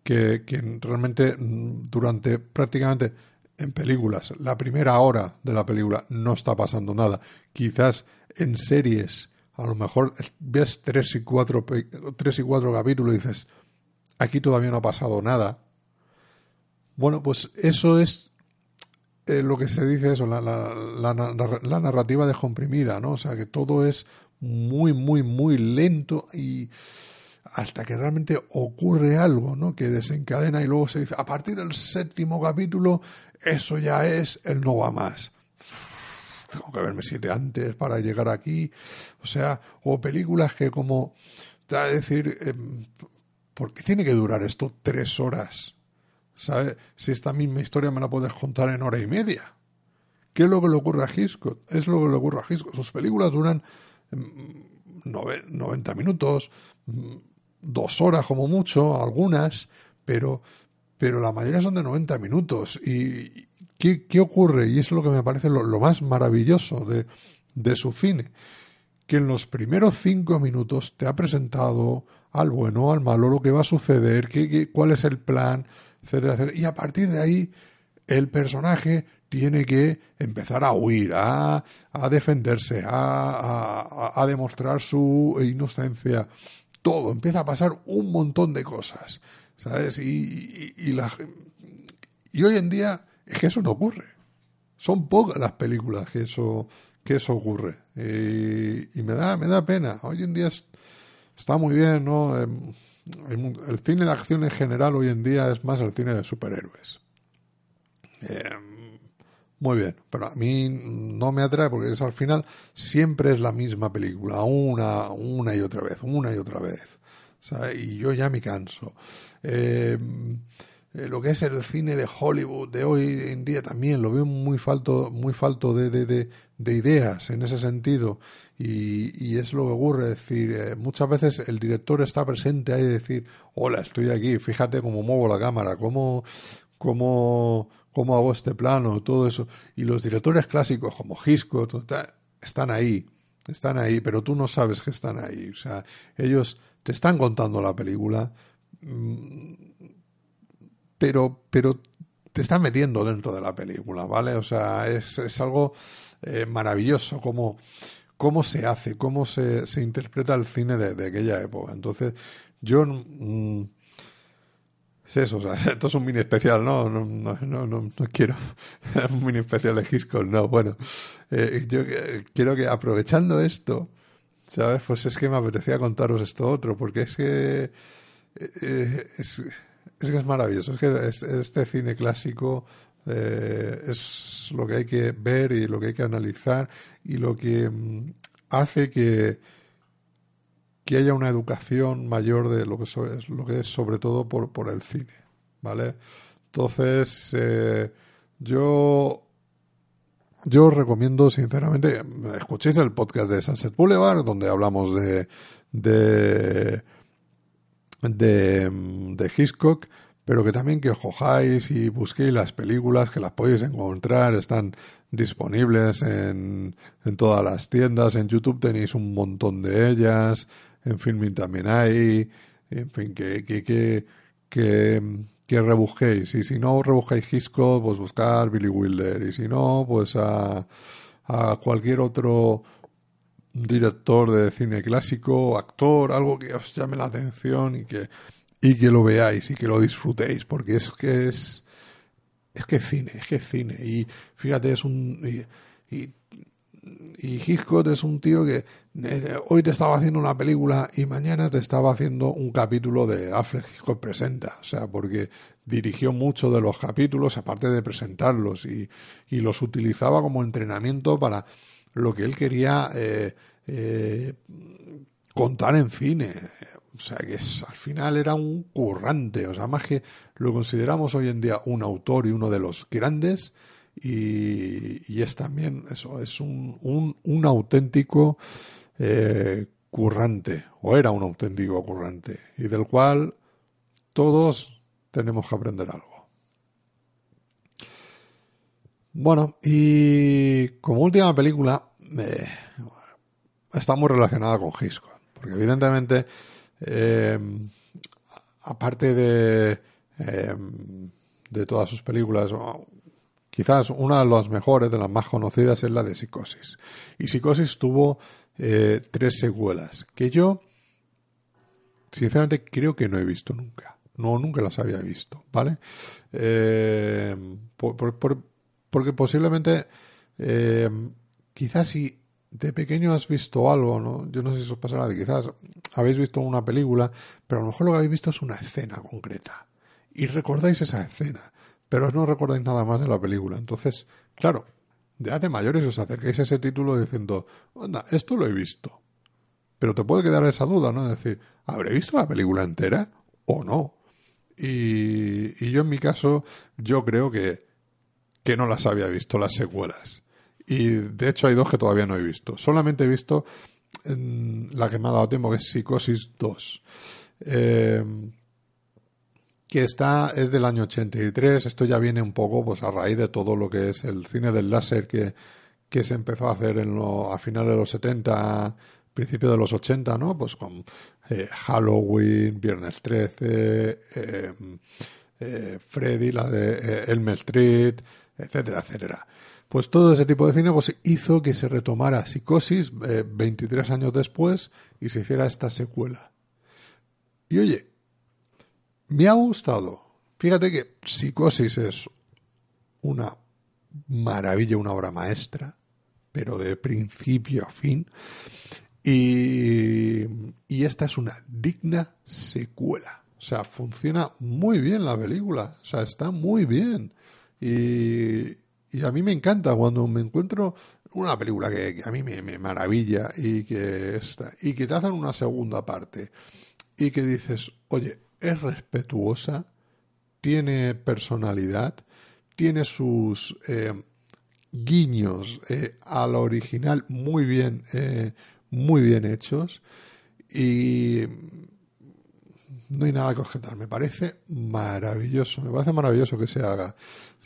[SPEAKER 1] que, realmente mm, durante prácticamente en películas, la primera hora de la película no está pasando nada. Quizás en series, a lo mejor ves tres y cuatro, tres y cuatro capítulos y dices, aquí todavía no ha pasado nada. Bueno, pues eso es eh, lo que se dice eso, la, la, la, narrativa descomprimida, ¿no? O sea, que todo es muy, muy, muy lento y hasta que realmente ocurre algo, ¿no? Que desencadena y luego se dice, a partir del séptimo capítulo, eso ya es el no va más. tengo que verme siete antes para llegar aquí. O sea, o películas que como, te a decir, eh, ¿por qué tiene que durar esto tres horas? ¿Sabes? Si esta misma historia me la puedes contar en hora y media. ¿Qué es lo que le ocurre a Hitchcock? Es lo que le ocurre a Hitchcock. Sus películas duran 90 mm, minutos, mm, dos horas como mucho, algunas, pero, pero la mayoría son de 90 minutos. ¿Y qué, qué ocurre? Y es lo que me parece lo, más maravilloso de, de su cine. Que en los primeros cinco minutos te ha presentado al bueno, al malo, lo que va a suceder, qué, cuál es el plan, etcétera, Y a partir de ahí, el personaje tiene que empezar a huir, a, a defenderse, a, a, demostrar su inocencia. Todo, empieza a pasar un montón de cosas, ¿sabes? Y, y, la, y hoy en día es que eso no ocurre. Son pocas las películas que eso, que eso ocurre. Y, y me, da, me da pena. Hoy en día está muy bien, ¿no? Em, el cine de acción en general hoy en día es más el cine de superhéroes. Eh, muy bien, pero a mí no me atrae porque es, al final siempre es la misma película, una, una y otra vez, una y otra vez. Y yo ya me canso. Eh, eh, lo que es el cine de Hollywood de hoy en día también lo veo muy falto, muy falto de, de, de, ideas en ese sentido. Y, y, es lo que ocurre, es decir, eh, muchas veces el director está presente ahí decir, hola, estoy aquí, fíjate cómo muevo la cámara, cómo, cómo, cómo hago este plano, todo eso. Y los directores clásicos como Hitchcock están ahí, están ahí, pero tú no sabes que están ahí. O sea, ellos te están contando la película mm, pero, pero te están metiendo dentro de la película, ¿vale? O sea, es, es algo eh, maravilloso cómo, cómo se hace, cómo se, se interpreta el cine de, aquella época. Entonces, yo... Mm, es eso, o sea, esto es un mini especial, ¿no? No, no, no, no, quiero un mini especial de Hitchcock, no. Bueno, eh, yo quiero que aprovechando esto, ¿sabes? Pues es que me apetecía contaros esto otro, porque es que eh, es, es que es maravilloso. Es que este cine clásico eh, es lo que hay que ver y lo que hay que analizar y lo que mm, hace que, que haya una educación mayor de lo que, es, lo que es sobre todo por, por el cine, ¿vale? Entonces, eh, yo yo os recomiendo sinceramente, escuchéis el podcast de Sunset Boulevard, donde hablamos de, de, de, de Hitchcock, pero que también que os y busquéis las películas, que las podéis encontrar, están disponibles en, en todas las tiendas, en YouTube tenéis un montón de ellas, en Filming también hay, en fin, que, que, que, que rebusquéis. Y si no rebuscáis Hitchcock, pues buscar Billy Wilder. Y si no, pues a, a cualquier otro director de cine clásico, actor, algo que os llame la atención y que, y que lo veáis y que lo disfrutéis, porque es que es, es que es cine, es que es cine. Y fíjate, es un, y y Hitchcock es un tío que eh, hoy te estaba haciendo una película y mañana te estaba haciendo un capítulo de Alfred Hitchcock Presenta. O sea, porque dirigió mucho de los capítulos, aparte de presentarlos, y, y los utilizaba como entrenamiento para lo que él quería eh, eh, contar en cine. O sea, que es, al final era un currante. O sea, más que lo consideramos hoy en día un autor y uno de los grandes y, es también eso, es un, un, auténtico eh, currante, o era un auténtico currante, y del cual todos tenemos que aprender algo. Bueno, y como última película, eh, está muy relacionada con Hitchcock, porque evidentemente, eh, aparte de, de todas sus películas, Quizás una de las mejores, de las más conocidas, es la de Psicosis. Y Psicosis tuvo eh, tres secuelas, que yo, sinceramente, creo que no he visto nunca. No, nunca las había visto, ¿vale? Eh, porque posiblemente, eh, quizás si de pequeño has visto algo, ¿no? Yo no sé si os pasará, quizás habéis visto una película, pero a lo mejor lo que habéis visto es una escena concreta. Y recordáis esa escena pero no recordáis nada más de la película. Entonces, claro, de hace mayores os acercáis a ese título diciendo, anda, esto lo he visto. Pero te puede quedar esa duda, ¿no? Es decir, ¿habré visto la película entera o no? Y yo en mi caso, yo creo que, que no las había visto, las secuelas. Y de hecho hay dos que todavía no he visto. Solamente he visto la que me ha dado tiempo, que es Psicosis 2. Eh, que está es del año 83. Esto ya viene un poco pues a raíz de todo lo que es el cine del láser que, que se empezó a hacer en lo, a finales de los 70, principios de los 80, ¿no? Pues con eh, Halloween, Viernes 13, eh, eh, Freddy, la de Elm Street, etcétera, etcétera. Pues todo ese tipo de cine pues, hizo que se retomara Psicosis 23 años después y se hiciera esta secuela. Y oye, me ha gustado. Fíjate que Psicosis es una maravilla, una obra maestra, pero de principio a fin. Y, y esta es una digna secuela. O sea, funciona muy bien la película. O sea, está muy bien. Y, y a mí me encanta cuando me encuentro una película que, a mí me, maravilla y que, está, y que te hacen una segunda parte y que dices, oye, es respetuosa, tiene personalidad, tiene sus eh, guiños eh, al original muy bien, eh, muy bien hechos y no hay nada que objetar. Me parece maravilloso, me parece maravilloso que se haga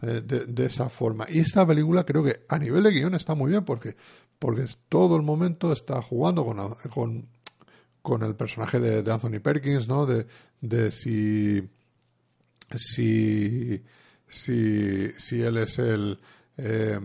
[SPEAKER 1] de, esa forma. Y esta película creo que a nivel de guion está muy bien porque, porque todo el momento está jugando con, con con el personaje de, Anthony Perkins, ¿no? De, de si, si, si, si él es el, eh,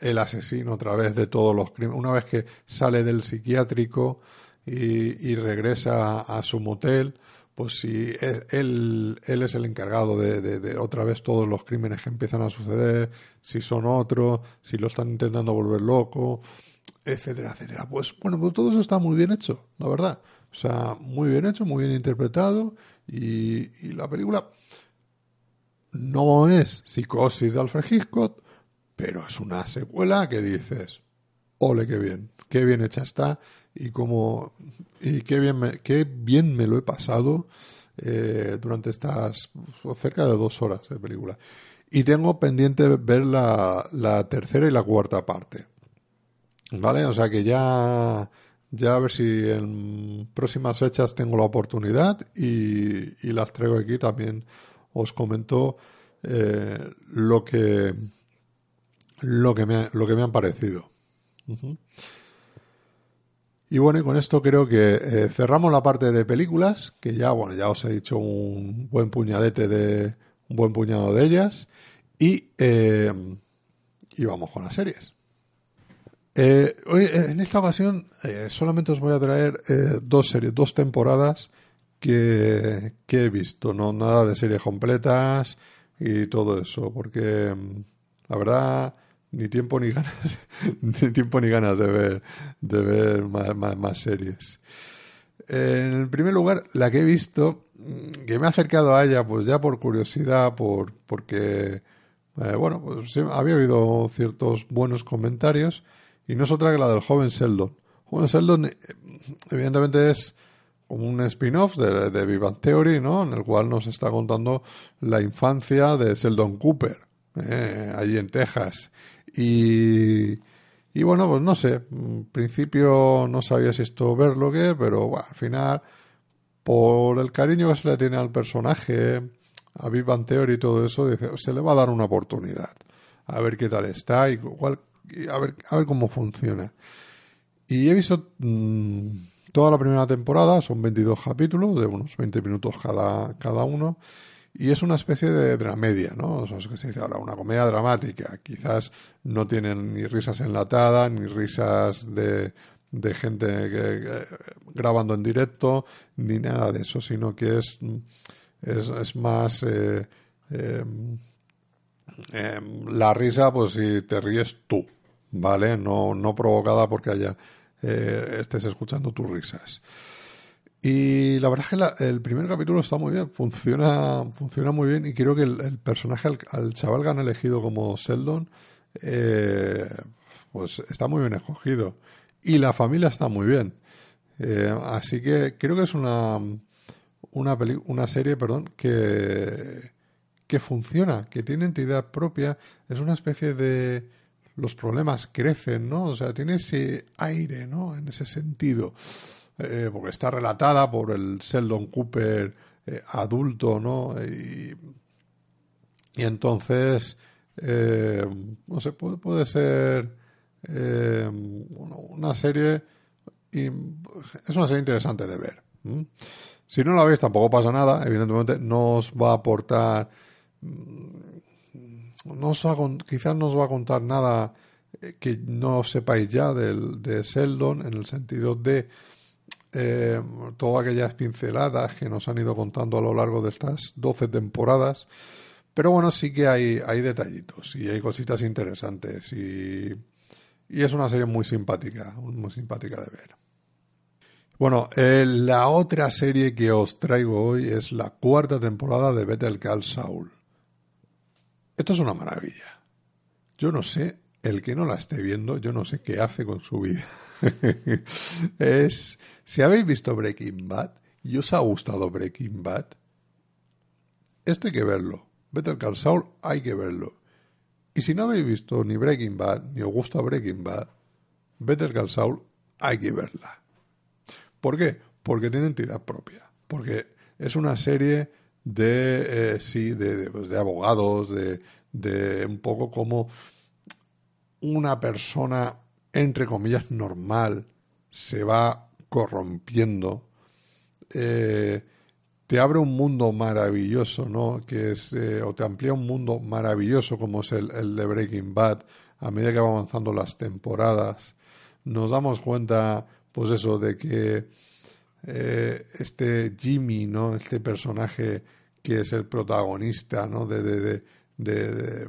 [SPEAKER 1] el asesino otra vez de todos los crímenes. Una vez que sale del psiquiátrico y, y regresa a, su motel, pues si él, él es el encargado de, de, otra vez todos los crímenes que empiezan a suceder, si son otros, si lo están intentando volver loco, etcétera, etcétera. Pues bueno, pues todo eso está muy bien hecho, la verdad. O sea, muy bien hecho, muy bien interpretado y, la película no es Psicosis de Alfred Hitchcock, pero es una secuela que dices, ole, qué bien, qué bien hecha está y cómo, y qué bien me, qué bien me lo he pasado eh, durante estas cerca de dos horas de película. Y tengo pendiente ver la, la tercera y la cuarta parte. ¿Vale? O sea que ya, ya a ver si en próximas fechas tengo la oportunidad y, y las traigo aquí también. Os comento eh, lo que lo que me, lo que me han parecido. Y bueno, y con esto creo que eh, cerramos la parte de películas, que ya, bueno, ya os he dicho un buen puñadete de, un buen puñado de ellas, y, eh, y vamos con las series. Eh, hoy, en esta ocasión solamente os voy a traer dos series, dos temporadas que, que, he visto, no nada de series completas y todo eso, porque mm, la verdad ni tiempo ni ganas ni tiempo ni ganas de ver de ver más, más, series. En primer lugar la que he visto que me ha acercado a ella pues ya por curiosidad por porque eh, bueno pues había habido ciertos buenos comentarios y no es otra que la del joven Sheldon. Joven Sheldon eh, evidentemente es un spin-off de, de Vivant Theory, ¿no? En el cual nos está contando la infancia de Sheldon Cooper, eh, allí en Texas. Y, y bueno, pues no sé, en principio no sabía si esto ver lo que, pero bueno, al final, por el cariño que se le tiene al personaje, a Big Bang Theory y todo eso, dice, se le va a dar una oportunidad. A ver qué tal está y, cuál, a, ver, a ver cómo funciona. Y he visto mm, toda la primera temporada, son 22 capítulos de unos 20 minutos cada, cada uno. Y es una especie de dramedia, ¿no? O sea, que se dice ahora, una comedia dramática. Quizás no tienen ni risas enlatadas, ni risas de, de gente que, grabando en directo, ni nada de eso, sino que es, es, es más eh, em, em, la risa, pues si te ríes tú, ¿vale? No, no provocada porque haya eh, estés escuchando tus risas. Y la verdad es que el primer capítulo está muy bien, funciona, funciona muy bien y creo que el, personaje, al, chaval que han elegido como Sheldon, eh, pues está muy bien escogido. Y la familia está muy bien. Eh, así que creo que es una, una, una serie perdón, que, que funciona, que tiene entidad propia. Es una especie de... Los problemas crecen, ¿no? O sea, tiene ese aire, ¿no? En ese sentido. Eh, porque está relatada por el Sheldon Cooper eh, adulto, ¿no? Y, entonces, eh, no sé, puede, puede ser una serie, y es una serie interesante de ver. Si no la veis tampoco pasa nada, evidentemente no os va a aportar, mm, no os quizás no os va a contar nada que no sepáis ya del, de Sheldon en el sentido de eh, todas aquellas pinceladas que nos han ido contando a lo largo de estas 12 temporadas. Pero bueno, sí que hay, hay detallitos y hay cositas interesantes y, y es una serie muy simpática, muy simpática de ver. Bueno, eh, la otra serie que os traigo hoy es la cuarta temporada de Better Call Saul. Esto es una maravilla. Yo no sé, el que no la esté viendo, yo no sé qué hace con su vida. es, si habéis visto Breaking Bad y os ha gustado Breaking Bad, esto hay que verlo. Better Call Saul hay que verlo. Y si no habéis visto ni Breaking Bad, ni os gusta Breaking Bad, Better Call Saul hay que verla. ¿Por qué? Porque tiene entidad propia. Porque es una serie de, eh, sí, de, pues de abogados, de, de un poco como una persona entre comillas, normal, se va corrompiendo, eh, te abre un mundo maravilloso, ¿no? Que es, eh, o te amplía un mundo maravilloso como es el, de Breaking Bad, a medida que van avanzando las temporadas, nos damos cuenta, pues eso, de que eh, este Jimmy, ¿no? Este personaje que es el protagonista, ¿no? de, de, de,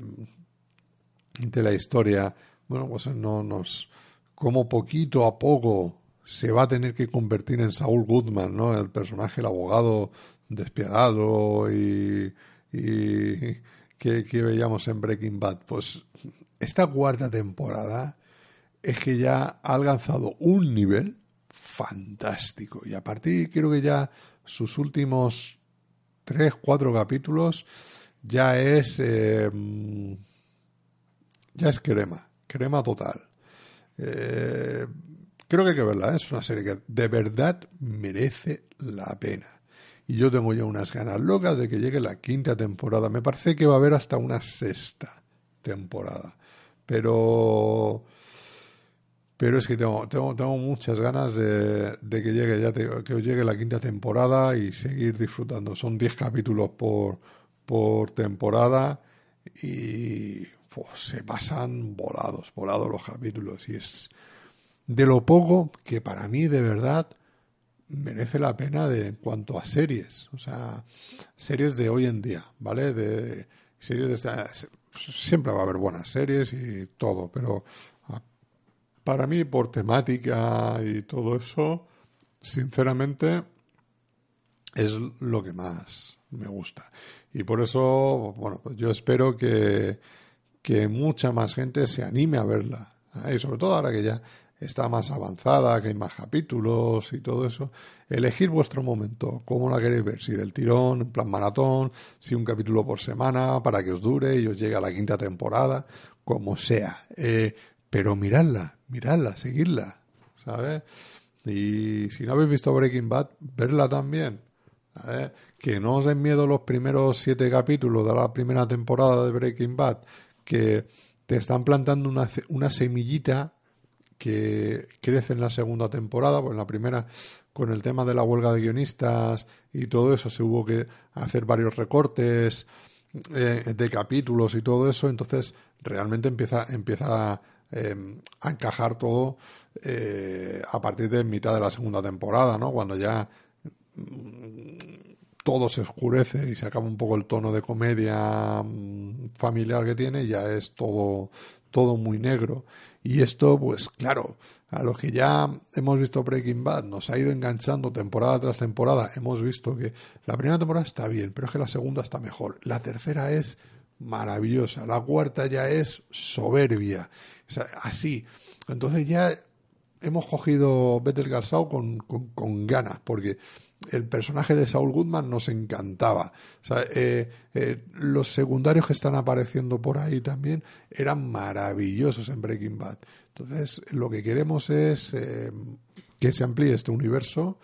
[SPEAKER 1] de la historia, bueno, pues no nos, como poquito a poco se va a tener que convertir en Saul Goodman, ¿no? El personaje, el abogado despiadado y, y, que, veíamos en Breaking Bad. Pues esta cuarta temporada es que ya ha alcanzado un nivel fantástico. Y a partir, creo que ya sus últimos tres, cuatro capítulos ya es eh, ya es crema, crema total. Eh, creo que hay que verla, ¿eh? es una serie que de verdad merece la pena. Y yo tengo ya unas ganas locas de que llegue la quinta temporada. Me parece que va a haber hasta una sexta temporada. Pero pero es que tengo, tengo, tengo muchas ganas de, que llegue ya que llegue la quinta temporada y seguir disfrutando. Son 10 capítulos por, por temporada y se pasan volados, volados los capítulos. Y es de lo poco que para mí de verdad merece la pena de, en cuanto a series. O sea, series de hoy en día, ¿vale? De series de siempre va a haber buenas series y todo, pero para mí, por temática y todo eso, sinceramente, es lo que más me gusta. Y por eso, bueno, pues yo espero que, que mucha más gente se anime a verla. ¿eh? Y sobre todo ahora que ya está más avanzada, que hay más capítulos y todo eso, elegir vuestro momento, cómo la queréis ver, si del tirón, en plan maratón, si un capítulo por semana para que os dure y os llegue a la quinta temporada, como sea. Eh, pero miradla, miradla, seguidla, ¿sabes? Y si no habéis visto Breaking Bad, verla también. Que no os den miedo los primeros siete capítulos de la primera temporada de Breaking Bad, que te están plantando una, una semillita que crece en la segunda temporada, pues en la primera con el tema de la huelga de guionistas y todo eso se hubo que hacer varios recortes eh, de capítulos y todo eso, entonces realmente empieza, empieza Em, a encajar todo eh, a partir de mitad de la segunda temporada, ¿no? Cuando ya todo se oscurece y se acaba un poco el tono de comedia mm, familiar que tiene, ya es todo, todo muy negro. Y esto, pues claro, a los que ya hemos visto Breaking Bad, nos ha ido enganchando temporada tras temporada, hemos visto que la primera temporada está bien, pero es que la segunda está mejor. La tercera es maravillosa, la cuarta ya es soberbia así. Entonces ya hemos cogido Better Call con, con, ganas, porque el personaje de Saul Goodman nos encantaba. Eh, eh, los secundarios que están apareciendo por ahí también eran maravillosos en Breaking Bad. Entonces, lo que queremos es eh, que se amplíe este universo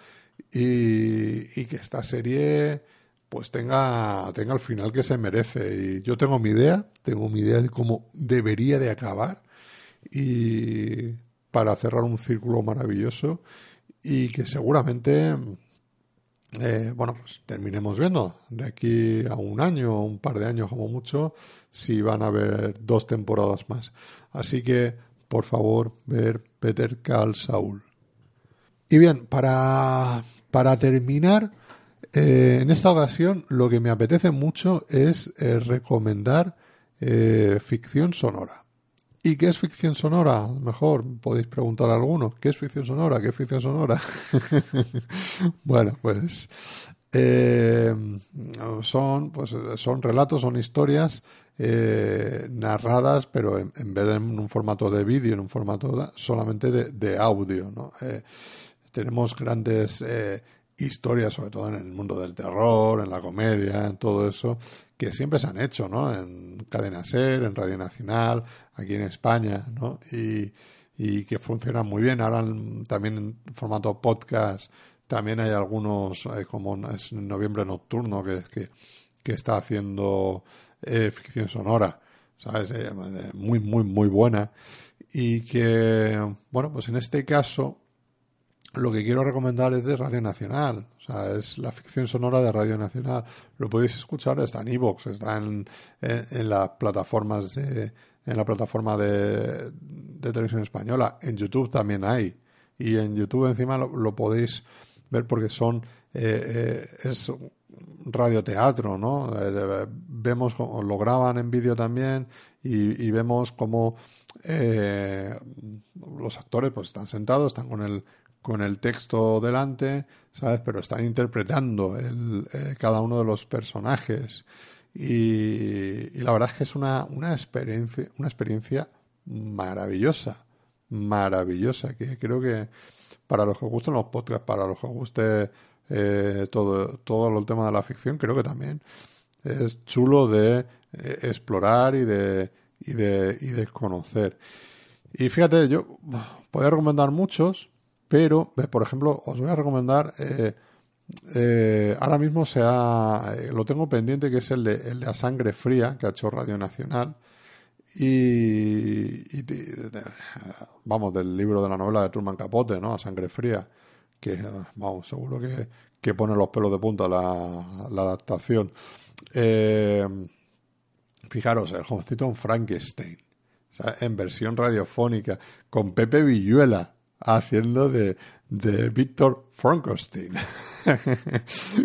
[SPEAKER 1] y, y, que esta serie pues tenga, tenga el final que se merece. Y yo tengo mi idea, tengo mi idea de cómo debería de acabar y para cerrar un círculo maravilloso y que seguramente eh, bueno pues terminemos viendo. De aquí a un año un par de años como mucho si van a haber dos temporadas más. Así que por favor ver Peter Call Saul. Y bien para para terminar eh, en esta ocasión lo que me apetece mucho es eh, recomendar ficción sonora ¿Y qué es ficción sonora? Mejor podéis preguntar a algunos. ¿Qué es ficción sonora? ¿Qué es ficción sonora? bueno, pues eh, son, pues son relatos, son historias eh, narradas, pero en, vez de en un formato de vídeo, en un formato solamente de, audio. ¿no? Eh, tenemos grandes historias, sobre todo en el mundo del terror, en la comedia, en todo eso, que siempre se han hecho, ¿no? En Cadena Ser, en Radio Nacional, aquí en España, ¿no? Y, que funcionan muy bien. Ahora también en formato podcast también hay algunos, como es Noviembre Nocturno, que, que, que está haciendo eh, ficción sonora, ¿sabes? Eh, muy, muy, muy buena. Y que, bueno, pues en este caso lo que quiero recomendar es de Radio Nacional. O sea, es la ficción sonora de Radio Nacional. Lo podéis escuchar, está en iVoox, está en, en, las plataformas de, en la plataforma de, televisión española. En YouTube también hay. Y en YouTube encima lo, podéis ver porque son, eh, eh, es radioteatro, ¿no? Eh, vemos, lo graban en vídeo también y, y vemos cómo los actores pues están sentados, están con el con el texto delante, ¿sabes? Pero están interpretando el, eh, cada uno de los personajes y, la verdad es que es una, una experiencia, una experiencia maravillosa, maravillosa, que creo que para los que os gusten los podcasts, para los que guste eh, todo, todo el tema de la ficción, creo que también es chulo de eh, explorar y de, y de, y de conocer. Y fíjate, yo podría recomendar muchos, pero, por ejemplo, os voy a recomendar, eh, eh, ahora mismo se lo tengo pendiente, que es el de, el A Sangre Fría, que ha hecho Radio Nacional, y, vamos, del libro de la novela de Truman Capote, ¿no? A Sangre Fría, que, vamos, seguro que, que pone los pelos de punta la, la adaptación. Eh, fijaros, el jovencito Frankenstein, en versión radiofónica, con Pepe Villuela haciendo de, de Víctor Frankenstein.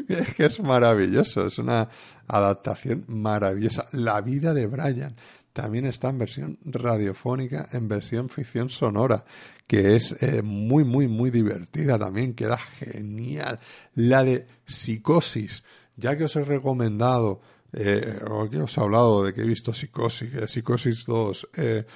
[SPEAKER 1] es que es maravilloso, es una adaptación maravillosa. La vida de Brian también está en versión radiofónica, en versión ficción sonora, que es eh, muy, muy, muy divertida también, queda genial. La de Psicosis, ya que os he recomendado eh, os he hablado de que he visto Psicosis, eh, Psicosis 2, eh,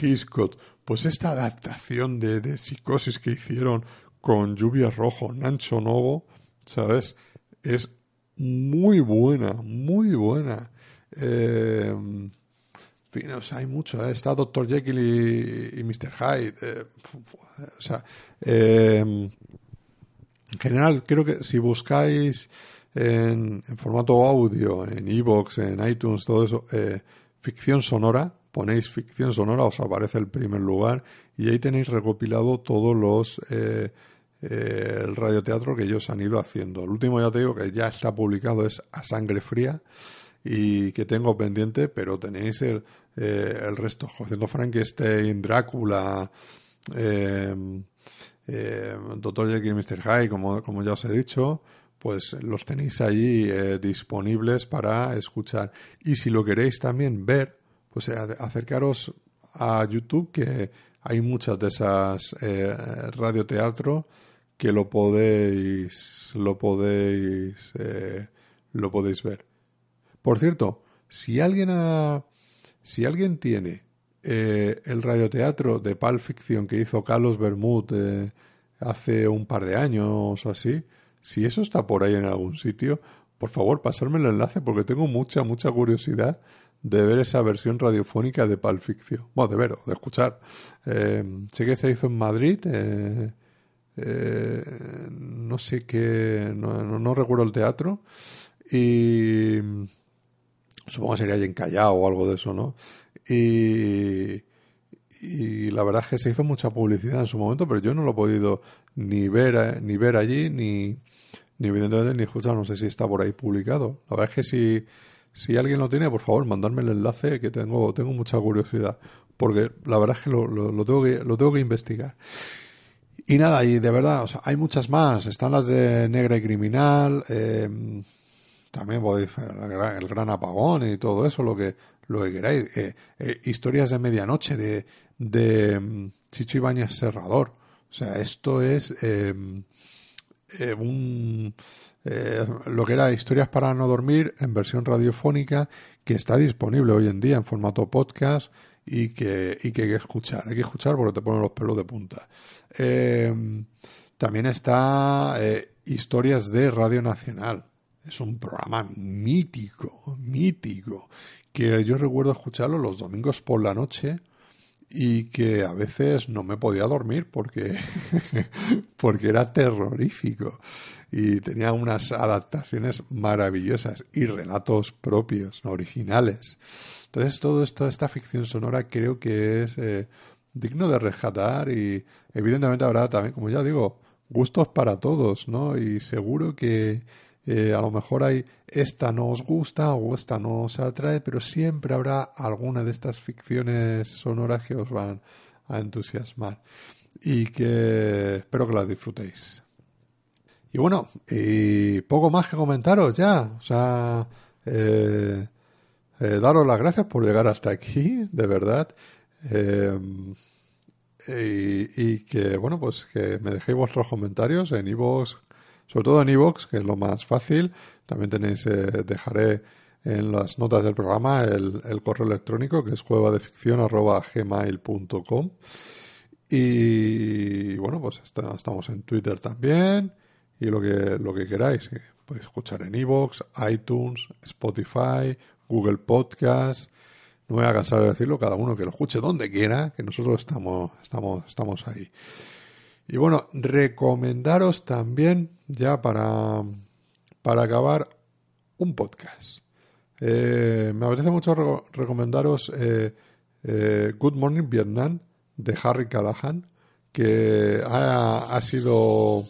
[SPEAKER 1] Hitchcock, pues esta adaptación de, de, Psicosis que hicieron con Lluvia Rojo, Nancho Novo, ¿sabes? Es muy buena, muy buena. Eh, en fin, hay mucho. ¿eh? Está Dr. Jekyll y, y Mr. Hyde. Eh, o sea, en general, creo que si buscáis en, formato audio, en iVoox, en iTunes, todo eso, eh, ficción sonora, ponéis ficción sonora, os aparece el primer lugar y ahí tenéis recopilado todos los eh, eh, el radioteatro que ellos han ido haciendo. El último ya te digo que ya está publicado es A Sangre Fría y que tengo pendiente, pero tenéis el, el resto, haciendo Frankenstein, Drácula, eh, Doctor Jekyll y Mr. Hyde, como, como ya os he dicho, pues los tenéis allí eh, disponibles para escuchar. Y si lo queréis también ver, pues eh, acercaros a YouTube, que hay muchas de esas eh, radioteatro que lo podéis, lo podéis, eh, lo podéis ver. Por cierto, si alguien si alguien tiene el radioteatro de Pulp Fiction que hizo Carlos Bermud hace un par de años o así, si eso está por ahí en algún sitio, por favor, pasarme el enlace porque tengo mucha, mucha curiosidad de ver esa versión radiofónica de Pulp Fiction. Bueno, de ver, de escuchar. Eh, sé que se hizo en Madrid. Eh, eh, no sé qué. No, recuerdo el teatro. Y. Supongo que sería allí en Callao o algo de eso, ¿no? Y. Y la verdad es que se hizo mucha publicidad en su momento, pero yo no lo he podido ni ver, ni ver allí, ni, ni evidentemente ni escuchar, no sé si está por ahí publicado. La verdad es que si, si alguien lo tiene, por favor, mandadme el enlace que tengo, tengo mucha curiosidad, porque la verdad es que lo, lo, tengo, que, lo tengo que investigar. Y nada, y de verdad, o sea, hay muchas más. Están las de Negra y Criminal, eh, también podéis el gran, el gran, apagón y todo eso, lo que, lo que queráis. Eh, eh, historias de medianoche de, de mm, Chicho Ibáñez Serrador. O sea, esto es eh, un, eh, lo que era Historias para no dormir en versión radiofónica que está disponible hoy en día en formato podcast y que, y que hay que escuchar. Hay que escuchar porque te ponen los pelos de punta. Eh, también está Historias de Radio Nacional. Es un programa mítico, mítico, que yo recuerdo escucharlo los domingos por la noche y que a veces no me podía dormir porque, porque era terrorífico y tenía unas adaptaciones maravillosas y relatos propios, originales. Entonces todo esto, esta ficción sonora creo que es eh, digno de rescatar y evidentemente habrá también, como ya digo, gustos para todos, ¿no? Y seguro que eh, a lo mejor hay esta no os gusta o esta no os atrae, pero siempre habrá alguna de estas ficciones sonoras que os van a entusiasmar y que espero que las disfrutéis. Y bueno, y poco más que comentaros ya, o sea, eh, eh, daros las gracias por llegar hasta aquí, de verdad. y, y, que, bueno, pues que me dejéis vuestros comentarios en iVoox, sobre todo en iVoox, que es lo más fácil. También tenéis, eh, dejaré en las notas del programa el, correo electrónico que es gmail.com y bueno, pues estamos en Twitter también y lo que, lo que queráis. Podéis escuchar en iVoox, iTunes, Spotify, Google Podcast. No voy a cansar de decirlo, cada uno que lo escuche donde quiera, que nosotros estamos, estamos, estamos ahí. Y bueno, recomendaros también, ya para, para acabar, un podcast. Eh, me apetece mucho recomendaros eh, eh, Good Morning Vietnam de Harry Callahan, que ha, sido...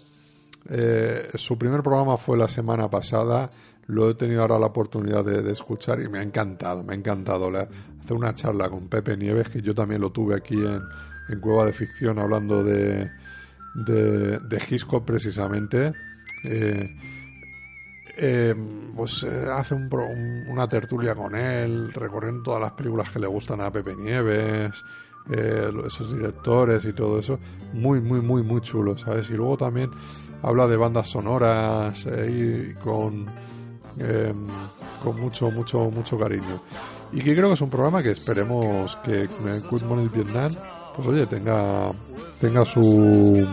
[SPEAKER 1] su primer programa fue la semana pasada, lo he tenido ahora la oportunidad de, escuchar y me ha encantado, me ha encantado hacer una charla con Pepe Nieves, que yo también lo tuve aquí en, Cueva de Ficción hablando de, de, de precisamente. Eh, eh, pues eh, hace una tertulia con él, recorriendo todas las películas que le gustan a Pepe Nieves, esos directores y todo eso. Muy, muy, muy, muy chulo, ¿sabes? Y luego también habla de bandas sonoras y con, em, con mucho, mucho, mucho cariño. Y que creo que es un programa que esperemos que Good Morning Vietnam, pues oye, tenga tenga su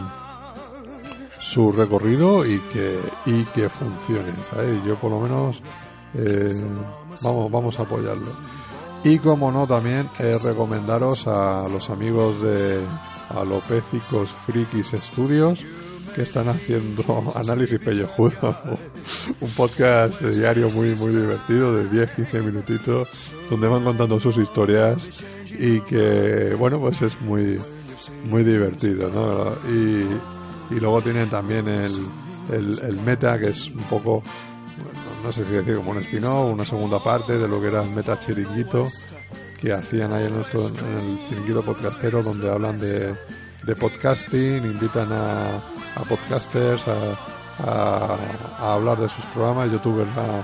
[SPEAKER 1] su recorrido y que y que funcione ¿sabes? yo por lo menos eh, vamos vamos a apoyarlo y como no también eh, recomendaros a los amigos de Alopécicos Frikis Studios que están haciendo análisis pellejudo un podcast diario muy muy divertido de 10-15 minutitos donde van contando sus historias y que bueno pues es muy muy divertido, ¿no? Y, y luego tienen también el, el, meta, que es un poco, no sé si decir como un espino, una segunda parte de lo que era el meta chiringuito que hacían ahí en, nuestro, en el chiringuito podcastero, donde hablan de, de podcasting, invitan a, a podcasters a, a, hablar de sus programas. Yo tuve la,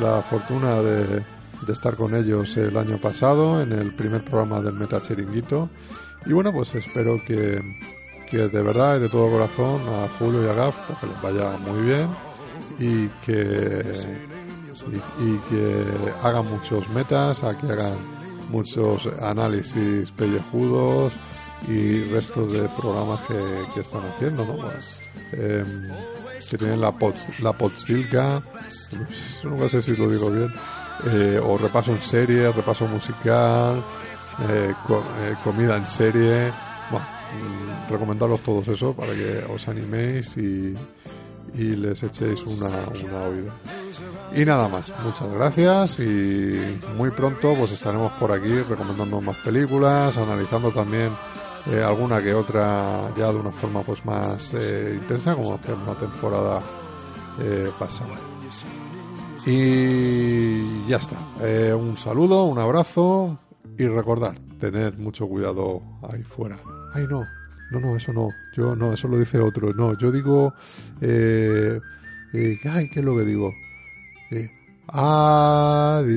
[SPEAKER 1] la fortuna de, de estar con ellos el año pasado en el primer programa del Meta Chiringuito y bueno, pues espero que, que de verdad y de todo corazón a Julio y a Gaf pues que les vaya muy bien y que, y, que hagan muchos metas, a que hagan muchos análisis pellejudos y restos de programas que, que están haciendo, ¿no? Pues, em, que tienen la, pod, la Podsilka, no sé si lo digo bien, eh, o repaso en serie, repaso musical, eh, eh, comida en serie. Bueno, mm, recomendaros todos eso para que os animéis y, y les echéis una, una oída. Y nada más, muchas gracias y muy pronto pues estaremos por aquí recomendando más películas, analizando también eh, alguna que otra ya de una forma pues más intensa como hacemos la temporada pasada. Y ya está. un saludo, un abrazo, y recordar, tener mucho cuidado ahí fuera. Ay, no, no, no, eso no. Yo no, eso lo dice otro. No, yo digo, eh, eh ay, ¿qué es lo que digo? Eh, adiós.